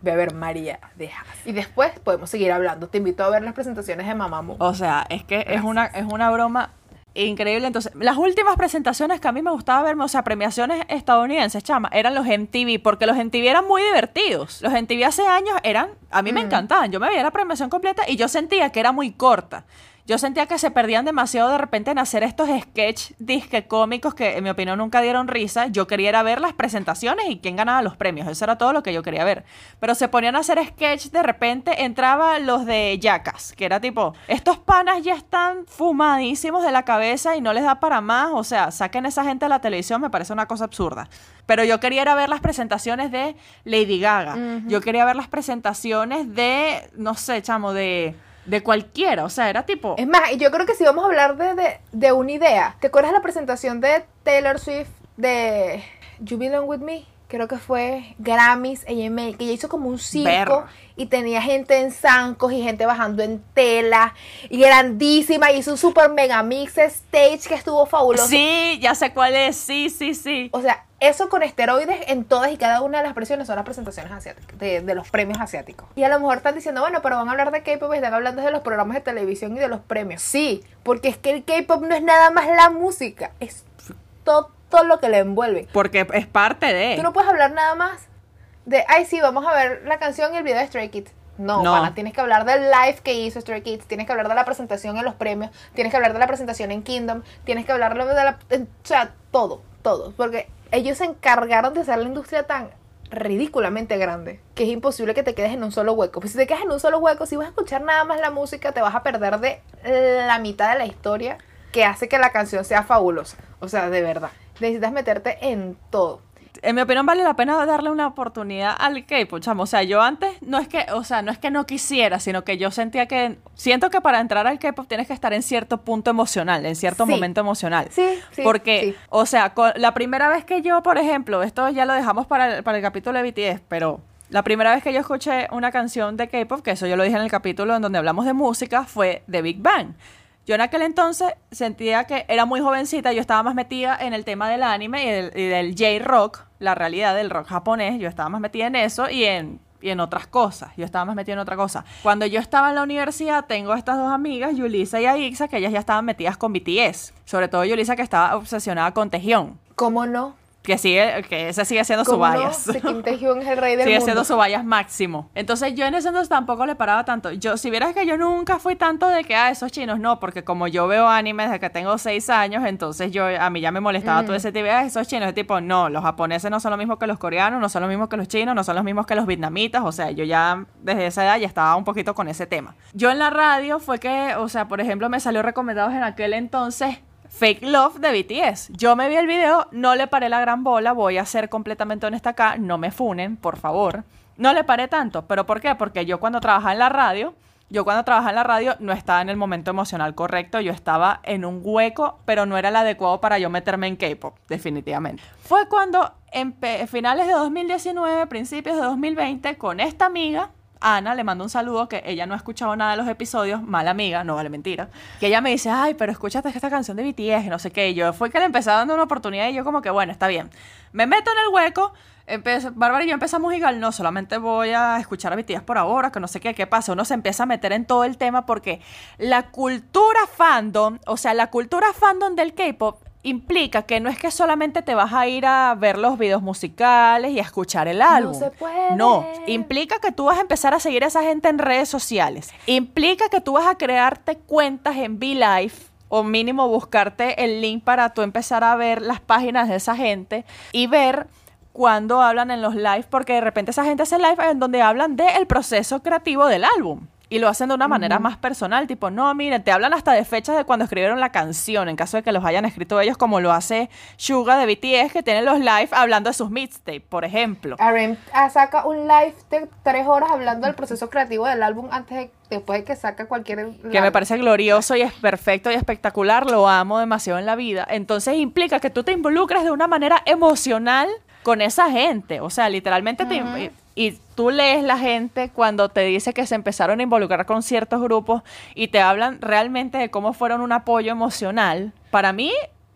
Ve a ver María de Haza. Y después podemos seguir hablando. Te invito a ver las presentaciones de Mamamoo. O sea, es que es una, es una broma increíble. Entonces, las últimas presentaciones que a mí me gustaba verme, o sea, premiaciones estadounidenses, chama, eran los MTV, porque los MTV eran muy divertidos. Los MTV hace años eran, a mí me encantaban. Yo me veía la premiación completa y yo sentía que era muy corta. Yo sentía que se perdían demasiado de repente en hacer estos sketch disque cómicos que en mi opinión nunca dieron risa. Yo quería ver las presentaciones y quién ganaba los premios. Eso era todo lo que yo quería ver. Pero se ponían a hacer sketch, de repente entraba los de Jackass, que era tipo, estos panas ya están fumadísimos de la cabeza y no les da para más. O sea, saquen a esa gente de la televisión, me parece una cosa absurda. Pero yo quería ver las presentaciones de Lady Gaga. Yo quería ver las presentaciones de, no sé, chamo, de, de cualquiera. O sea, era tipo... Es más, y yo creo que si vamos a hablar de, de, de una idea, ¿te acuerdas de la presentación de Taylor Swift de You Belong With Me? Creo que fue Grammys, AMA, que ella hizo como un circo Ver. y tenía gente en zancos y gente bajando en tela y grandísima. Y hizo un super mega mix stage que estuvo fabuloso. Sí, ya sé cuál es. Sí, sí, sí. O sea, eso con esteroides en todas y cada una de las presiones son las presentaciones asiáticas, de, de los premios asiáticos. Y a lo mejor están diciendo, bueno, pero van a hablar de K-pop y están hablando de los programas de televisión y de los premios. Sí, porque es que el K-pop no es nada más la música, es todo, todo lo que le envuelve. Porque es parte de. Tú no puedes hablar nada más de, ay, sí, vamos a ver la canción y el video de Stray Kids. No, No. pana, tienes que hablar del live que hizo Stray Kids, tienes que hablar de la presentación en los premios, tienes que hablar de la presentación en Kingdom, tienes que hablar de la... o sea, todo, todo. Porque ellos se encargaron de hacer la industria tan ridículamente grande, que es imposible que te quedes en un solo hueco. Pues si te quedas en un solo hueco, si vas a escuchar nada más la música, te vas a perder de la mitad de la historia que hace que la canción sea fabulosa. O sea, de verdad. Necesitas meterte en todo en mi opinión vale la pena darle una oportunidad al K-pop, chamo. O sea, yo antes no es que, o sea, no es que no quisiera, sino que yo sentía que siento que para entrar al K-pop tienes que estar en cierto punto emocional, en cierto momento emocional. Sí, sí. Porque, o sea, la primera vez que yo, por ejemplo, esto ya lo dejamos para el, para el capítulo de BTS, pero la primera vez que yo escuché una canción de K-pop, que eso yo lo dije en el capítulo en donde hablamos de música, fue de Big Bang. Yo en aquel entonces sentía que era muy jovencita, yo estaba más metida en el tema del anime y del, J-rock, la realidad del rock japonés, yo estaba más metida en eso y en, y en otras cosas, yo estaba más metida en otra cosa. Cuando yo estaba en la universidad, tengo estas dos amigas, Yulisa y Aixa, que ellas ya estaban metidas con BTS, sobre todo Yulisa que estaba obsesionada con Tejión. ¿Cómo no? Que sigue, que ese sigue siendo su vallas. No? Kim es el rey del sigue mundo. siendo su vallas máximo. Entonces yo en ese entonces tampoco le paraba tanto. Yo, si vieras que yo nunca fui tanto de que, ah, esos chinos, no, porque como yo veo anime desde que tengo seis años, entonces yo, a mí ya me molestaba todo mm. ese tipo de, ah, esos chinos, de tipo, no, los japoneses no son lo mismo que los coreanos, no son lo mismo que los chinos, no son los mismos que los vietnamitas, o sea, yo ya desde esa edad ya estaba un poquito con ese tema. Yo en la radio fue que, o sea, por ejemplo, me salió recomendados en aquel entonces Fake Love de BTS. Yo me vi el video, no le paré la gran bola, voy a ser completamente honesta acá, no me funen, por favor. No le paré tanto, pero ¿por qué? Porque yo cuando trabajaba en la radio, yo cuando trabajaba en la radio no estaba en el momento emocional correcto, yo estaba en un hueco, pero no era el adecuado para yo meterme en K-pop, definitivamente. Fue cuando en finales de 2019, principios de 2020, con esta amiga, Ana le mando un saludo que ella no ha escuchado nada de los episodios, mala amiga, no vale mentira. Que ella me dice, ay, pero escúchate esta canción de BTS, no sé qué. Y yo fue que le empecé dando una oportunidad y yo como que, bueno, está bien. Me meto en el hueco, Bárbara y yo empezamos igual, no, solamente voy a escuchar a BTS por ahora, que no sé qué, qué pasa. Uno se empieza a meter en todo el tema porque la cultura fandom, o sea, la cultura fandom del K-pop implica que no es que solamente te vas a ir a ver los videos musicales y a escuchar el álbum. No se puede. No, implica que tú vas a empezar a seguir a esa gente en redes sociales. Implica que tú vas a crearte cuentas en V-Life o mínimo buscarte el link para tú empezar a ver las páginas de esa gente y ver cuando hablan en los live, porque de repente esa gente hace live en donde hablan del proceso creativo del álbum. Y lo hacen de una manera más personal, tipo, no, miren, te hablan hasta de fechas de cuando escribieron la canción, en caso de que los hayan escrito ellos, como lo hace Suga de BTS, que tienen los live hablando de sus mixtapes, por ejemplo. RM ah, saca un live de tres horas hablando del proceso creativo del álbum antes de, después de que saca cualquier... Que me parece glorioso y es perfecto y espectacular, lo amo demasiado en la vida. Entonces implica que tú te involucres de una manera emocional con esa gente, o sea, literalmente te y tú lees la gente cuando te dice que se empezaron a involucrar con ciertos grupos y te hablan realmente de cómo fueron un apoyo emocional. Para mí,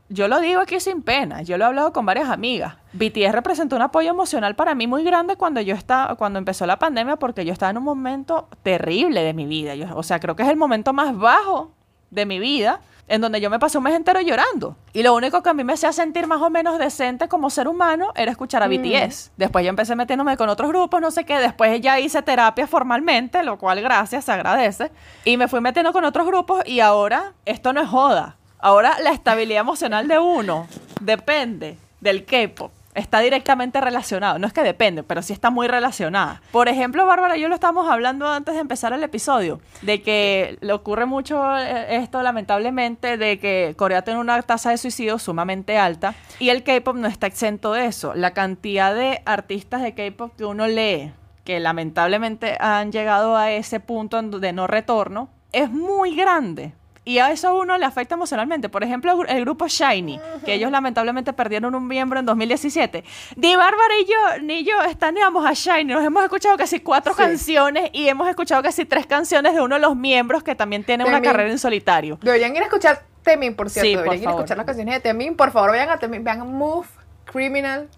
yo lo digo aquí sin pena, yo lo he hablado con varias amigas. BTS representó un apoyo emocional para mí muy grande cuando yo estaba, cuando empezó la pandemia, porque yo estaba en un momento terrible de mi vida. o sea, creo que es el momento más bajo de mi vida en donde yo me pasé un mes entero llorando. Y lo único que a mí me hacía sentir más o menos decente como ser humano era escuchar a mm. BTS. Después yo empecé metiéndome con otros grupos, no sé qué. Después ya hice terapia formalmente, lo cual gracias, se agradece. Y me fui metiendo con otros grupos y ahora esto no es joda. Ahora la estabilidad emocional de uno depende del K-pop está directamente relacionado. No es que depende, pero sí está muy relacionada. Por ejemplo, Bárbara, yo lo estábamos hablando antes de empezar el episodio, de que le ocurre mucho eh, esto, lamentablemente, de que Corea tiene una tasa de suicidio sumamente alta y el K-pop no está exento de eso. La cantidad de artistas de K-pop que uno lee, que lamentablemente han llegado a ese punto de no retorno, es muy grande. Y a eso a uno le afecta emocionalmente. Por ejemplo, el grupo Shiny, que ellos lamentablemente perdieron un miembro en 2017. Di Bárbara y yo, ni yo, estaneamos a Shiny. Nos hemos escuchado casi cuatro canciones y hemos escuchado casi tres canciones de uno de los miembros que también tiene una carrera en solitario. Deberían ir a escuchar Temin, por cierto. Deberían ir a escuchar las canciones de Temin. Por favor, vayan a Temin, vean Move, Criminal.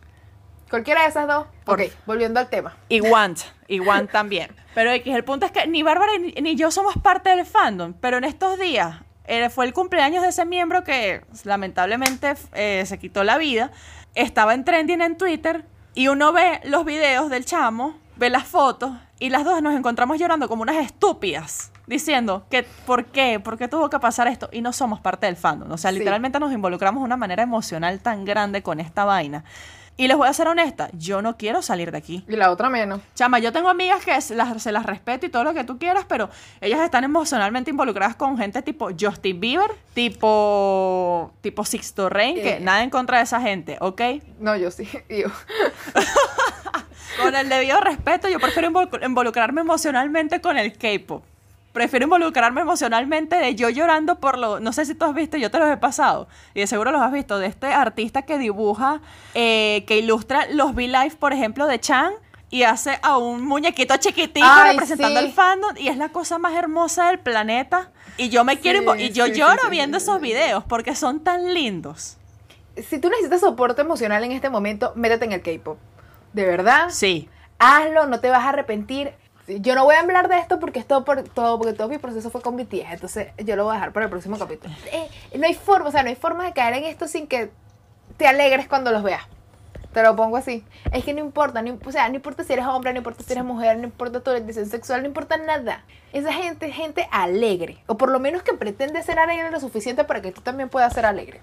Cualquiera de esas dos. ok, volviendo al tema. Y Want, y Want también. Pero X, el punto es que ni Bárbara ni, yo somos parte del fandom, pero en estos días eh, fue el cumpleaños de ese miembro que lamentablemente eh, se quitó la vida. Estaba en trending en Twitter y uno ve los videos del chamo, ve las fotos y las dos nos encontramos llorando como unas estúpidas diciendo que por qué, por qué tuvo que pasar esto y no somos parte del fandom. O sea, literalmente nos involucramos de una manera emocional tan grande con esta vaina Y les voy a ser honesta, yo no quiero salir de aquí. Y la otra menos. Chama, yo tengo amigas que se las, se las respeto y todo lo que tú quieras, pero ellas están emocionalmente involucradas con gente tipo Justin Bieber, tipo, tipo Sixto Rain, que Eh. nada en contra de esa gente, ¿ok? No, yo sí. Yo. Con el debido respeto, yo prefiero invol- involucrarme emocionalmente con el K-pop. Prefiero involucrarme emocionalmente de yo llorando por lo. No sé si tú has visto, yo te los he pasado. Y de seguro los has visto. De este artista que dibuja, eh, que ilustra los V-Live, por ejemplo, de Chan. Y hace a un muñequito chiquitito Ay, representando sí. el fandom. Y es la cosa más hermosa del planeta. Y yo me quiero. Sí, invo- y yo sí, lloro viendo esos videos porque son tan lindos. Si tú necesitas soporte emocional en este momento, métete en el K-pop. De verdad. Sí. hazlo, no te vas a arrepentir. Yo no voy a hablar de esto porque es todo por todo, porque todo mi proceso fue con BTS, entonces yo lo voy a dejar para el próximo capítulo. Eh, no hay forma, o sea, no hay forma de caer en esto sin que te alegres cuando los veas. Te lo pongo así. Es que no importa, no, o sea, no importa si eres hombre, no importa si eres mujer, no importa tu orientación sexual, no importa nada. Esa gente es gente alegre, o por lo menos que pretende ser alegre lo suficiente para que tú también puedas ser alegre.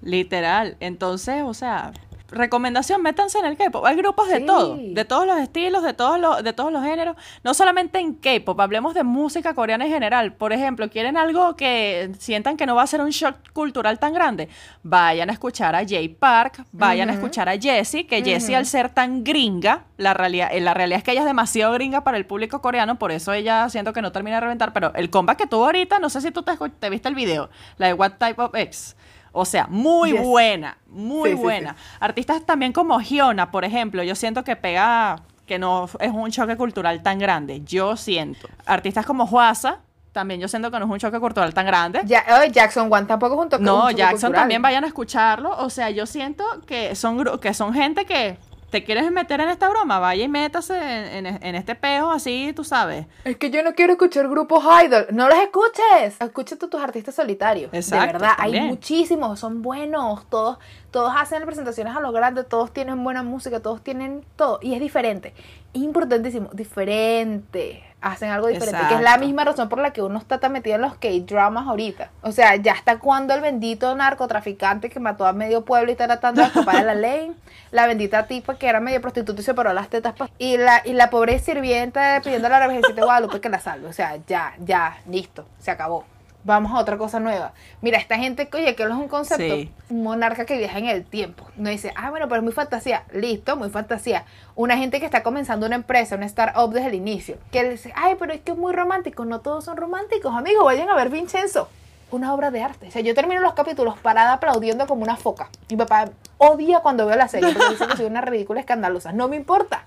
Literal. Entonces, o sea, recomendación, métanse en el K-pop. Hay grupos de Sí. todo, de todos los estilos, de todos los, de todos los géneros. No solamente en K-pop, hablemos de música coreana en general. Por ejemplo, quieren algo que sientan que no va a ser un shock cultural tan grande. Vayan a escuchar a Jay Park, vayan a escuchar a Jessie, que Jessie Ujú. al ser tan gringa, la realidad, eh, la realidad es que ella es demasiado gringa para el público coreano, por eso ella siento que no termina de reventar. Pero el comeback que tuvo ahorita, no sé si tú te, te viste el video, la de What Type of X. O sea, muy Yes. buena, muy Sí, sí, buena. Artistas también como Giona, por ejemplo, yo siento que pega, que no es un choque cultural tan grande. Yo siento. Artistas como Juasa, también yo siento que no es un choque cultural tan grande. Ya, oh, Jackson One tampoco es un toque un No, Jackson cultural. también vayan a escucharlo. O sea, yo siento que son, que son gente que te quieres meter en esta broma, vaya y métase en, en- en este peo así, tú sabes. Es que yo no quiero escuchar grupos idol. No los escuches. Escúchate tus artistas solitarios. Exacto, de verdad, también. hay muchísimos, son buenos. Todos, todos hacen presentaciones a lo grande, todos tienen buena música, todos tienen todo. Y es diferente. Importantísimo, diferente. Hacen algo diferente. Que es la misma razón por la que uno está tan metido en los K-dramas ahorita. O sea, ya está cuando el bendito narcotraficante que mató a medio pueblo y está tratando de escapar de la ley. La bendita tipa que era medio prostituta y se paró las tetas. pa- Y la, y la pobre sirvienta pidiendo a la Virgencita de Guadalupe que la salve. O sea, ya, ya, listo, se acabó. Vamos a otra cosa nueva. Mira, esta gente, oye, que es un concepto, Sí. un monarca que viaja en el tiempo. No dice, ah, bueno, pero es muy fantasía. Listo, muy fantasía. Una gente que está comenzando una empresa, una startup desde el inicio. Que dice, ay, pero es que es muy romántico. No todos son románticos, amigos. Vayan a ver Vincenzo. Una obra de arte. O sea, yo termino los capítulos parada aplaudiendo como una foca. Mi papá odia cuando veo la serie porque dice que soy una ridícula escandalosa. No me importa.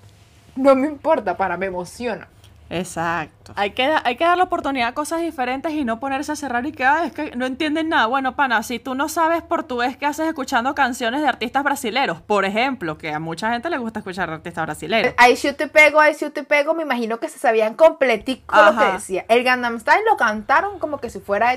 No me importa, para, me emociona. Exacto. Hay que, hay que dar la oportunidad a cosas diferentes y no ponerse a cerrar y que, "Ah, es que no entienden nada. Bueno, pana, si tú no sabes portugués, ¿qué haces escuchando canciones de artistas brasileros? Por ejemplo, que a mucha gente le gusta escuchar artistas brasileros. Ahí sí te pego, ahí sí te pego. Me imagino que se sabían completico lo que decía. El Gangnam Style lo cantaron como que si fuera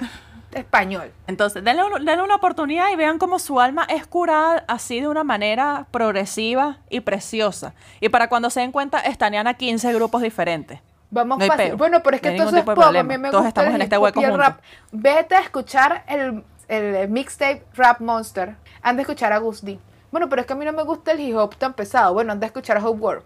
español. Entonces, denle, un- denle una oportunidad y vean cómo su alma es curada así de una manera progresiva y preciosa. Y para cuando se den cuenta, estanean a 15 grupos diferentes. Vamos No fácil. peo. Bueno, pero es No que tipo de pop, a mí me Todos gusta estamos el en este hueco el rap. Vete a escuchar el, el mixtape Rap Monster. Han de escuchar a Gus D. Bueno, pero es que a mí no me gusta el hip hop tan pesado. Bueno, han de escuchar a Hope World.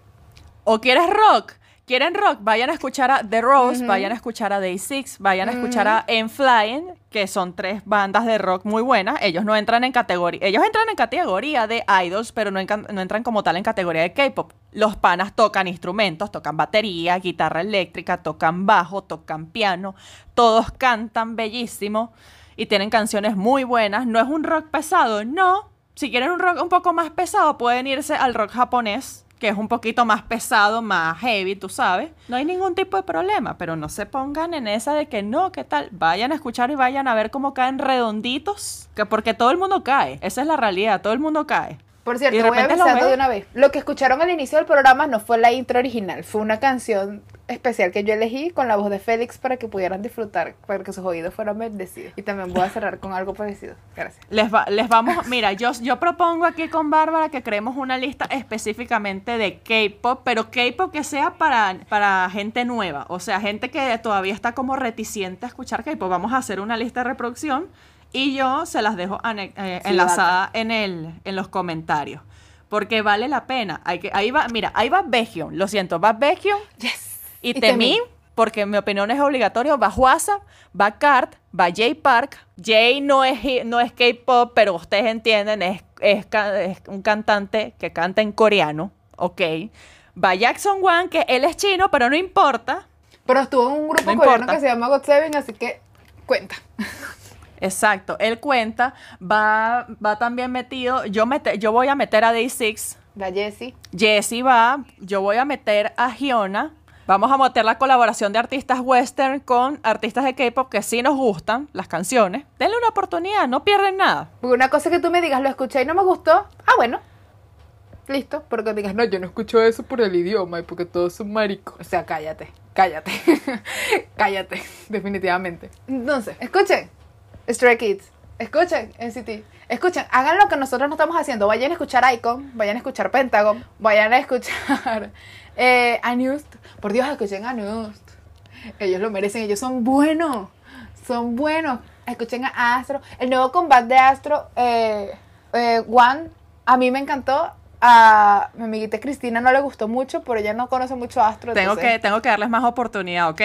¿O quieres rock? ¿Quieren rock? Vayan a escuchar a The Rose, vayan a escuchar a Day Six, vayan a escuchar a En Flying, que son tres bandas de rock muy buenas. Ellos no entran en categoría, ellos entran en categoría de idols, pero no entran como tal en categoría de K-pop. Los panas tocan instrumentos, tocan batería, guitarra eléctrica, tocan bajo, tocan piano, todos cantan bellísimo y tienen canciones muy buenas. No es un rock pesado, no. Si quieren un rock un poco más pesado, pueden irse al rock japonés, que es un poquito más pesado, más heavy, tú sabes. No hay ningún tipo de problema, pero no se pongan en esa de que no, ¿qué tal? Vayan a escuchar y vayan a ver cómo caen redonditos, que porque todo el mundo cae. Esa es la realidad, todo el mundo cae. Por cierto, voy avisando de una vez. Lo que escucharon al inicio del programa no fue la intro original, fue una canción especial que yo elegí con la voz de Félix para que pudieran disfrutar, para que sus oídos fueran bendecidos. Y también voy a cerrar con algo parecido. Gracias. Les, va- les vamos, mira, yo, yo propongo aquí con Bárbara que creemos una lista específicamente de K-pop, pero K-pop que sea para, para gente nueva, o sea, gente que todavía está como reticente a escuchar K-pop. Vamos a hacer una lista de reproducción y yo se las dejo eh, Sí, enlazada en, el, en los comentarios. porque vale la pena. Hay que, ahí va, mira, ahí va Baekhyun, lo siento, va Baekhyun Yes. y, Y Temin. porque mi opinión es obligatorio, va Huasa, va Kart, va Jay Park. Jay no es, no es K-pop, pero ustedes entienden, es, es, un cantante que canta en coreano, ok. Va Jackson Wang, que él es chino, pero no importa. Pero estuvo en un grupo No coreano importa. que se llama God Seven, así que cuenta. Exacto, él cuenta, va, va también metido, yo, mete- yo voy a meter a Day6, La Jessie. Jessie va, yo voy a meter a Giona, vamos a meter la colaboración de artistas western con artistas de K-pop que sí nos gustan las canciones. Denle una oportunidad, no pierden nada. Porque una cosa que tú me digas, lo escuché y no me gustó. Ah, bueno. Listo. Pero que digas, no, yo no escucho eso por el idioma y porque todos son maricos. O sea, cállate. Cállate. cállate. Definitivamente. Entonces, escuchen. Stray Kids. Escuchen NCT. Escuchen, hagan lo que nosotros no estamos haciendo. Vayan a escuchar Icon, vayan a escuchar Pentagon, vayan a escuchar eh, Anust. Por Dios, escuchen Anust. Ellos lo merecen, ellos son buenos. Son buenos. Escuchen a Astro. El nuevo combate de Astro, eh, eh, One, a mí me encantó. A mi amiguita Cristina no le gustó mucho, pero ella no conoce mucho Astro. Tengo entonces- que, tengo que darles más oportunidad, ¿ok?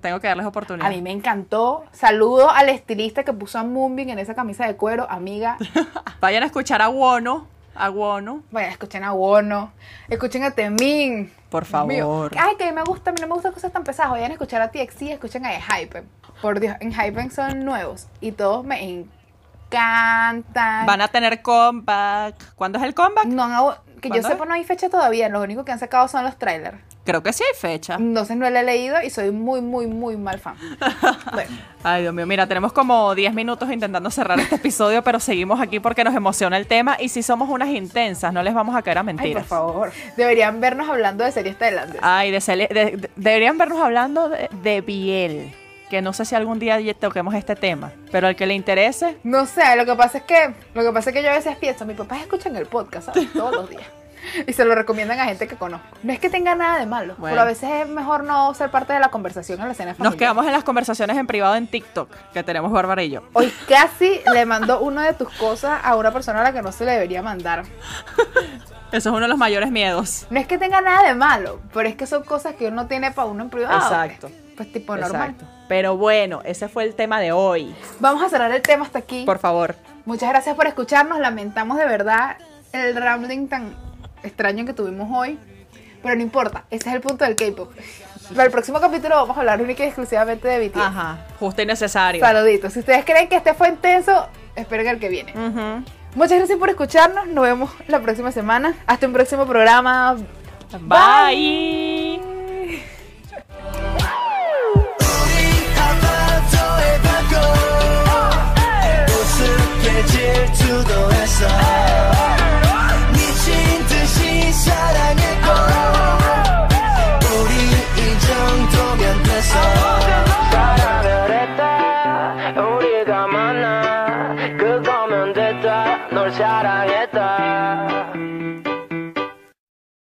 Tengo que darles oportunidad. A mí me encantó. Saludo al estilista que puso a Moonbin en esa camisa de cuero, amiga. Vayan a escuchar a Wono, a Wono, Vayan, escuchen a Wono, escuchen a Temin. por favor. Ay, que me gusta, a mí no me gustan cosas tan pesadas. Vayan a escuchar a TXT, escuchen a Hypen. Por Dios, en Hypen son nuevos y todos me encantan. Van a tener comeback. ¿Cuándo es el comeback? No han hago- que yo ¿Cuándo sepa, no hay fecha todavía. Los únicos que han sacado son los trailers. Creo que sí hay fecha. Entonces no lo he leído y soy muy, muy, muy mal fan. Bueno, Ay, Dios mío, mira, tenemos como 10 minutos intentando cerrar este episodio, pero seguimos aquí porque nos emociona el tema y si somos unas intensas, no les vamos a caer a ay, por mentiras. favor. Deberían vernos hablando de series tailandesas. Ay, de- de- deberían vernos hablando de, de Biel, que no sé si algún día toquemos este tema, pero al que le interese, No sé, lo que pasa es que lo que pasa es que yo a veces pienso, mis papás escuchan el podcast, ¿sabes? Todos los días. Y se lo recomiendan a gente que conozco. No es que tenga nada de malo, Bueno. pero a veces es mejor no ser parte de la conversación en la escena familiar. nos quedamos en las conversaciones en privado en TikTok que tenemos Bárbara y yo. Hoy casi le mando una de tus cosas a una persona a la que no se le debería mandar. Eso es uno de los mayores miedos. No es que tenga nada de malo, pero es que son cosas que uno tiene para uno en privado. Exacto. Pues, Pues tipo normal. Exacto. Pero bueno, ese fue el tema de hoy. Vamos a cerrar el tema hasta aquí. Por favor. Muchas gracias por escucharnos. Lamentamos de verdad el rambling tan extraño que tuvimos hoy. Pero no importa, ese es el punto del K-pop. Para el próximo capítulo vamos a hablar única y exclusivamente de BTS. Ajá, justo y necesario. Saluditos. Si ustedes creen que este fue intenso, esperen el que viene. Ujú. Muchas gracias por escucharnos. Nos vemos la próxima semana. Hasta un próximo programa. Bye. 질투도 했어.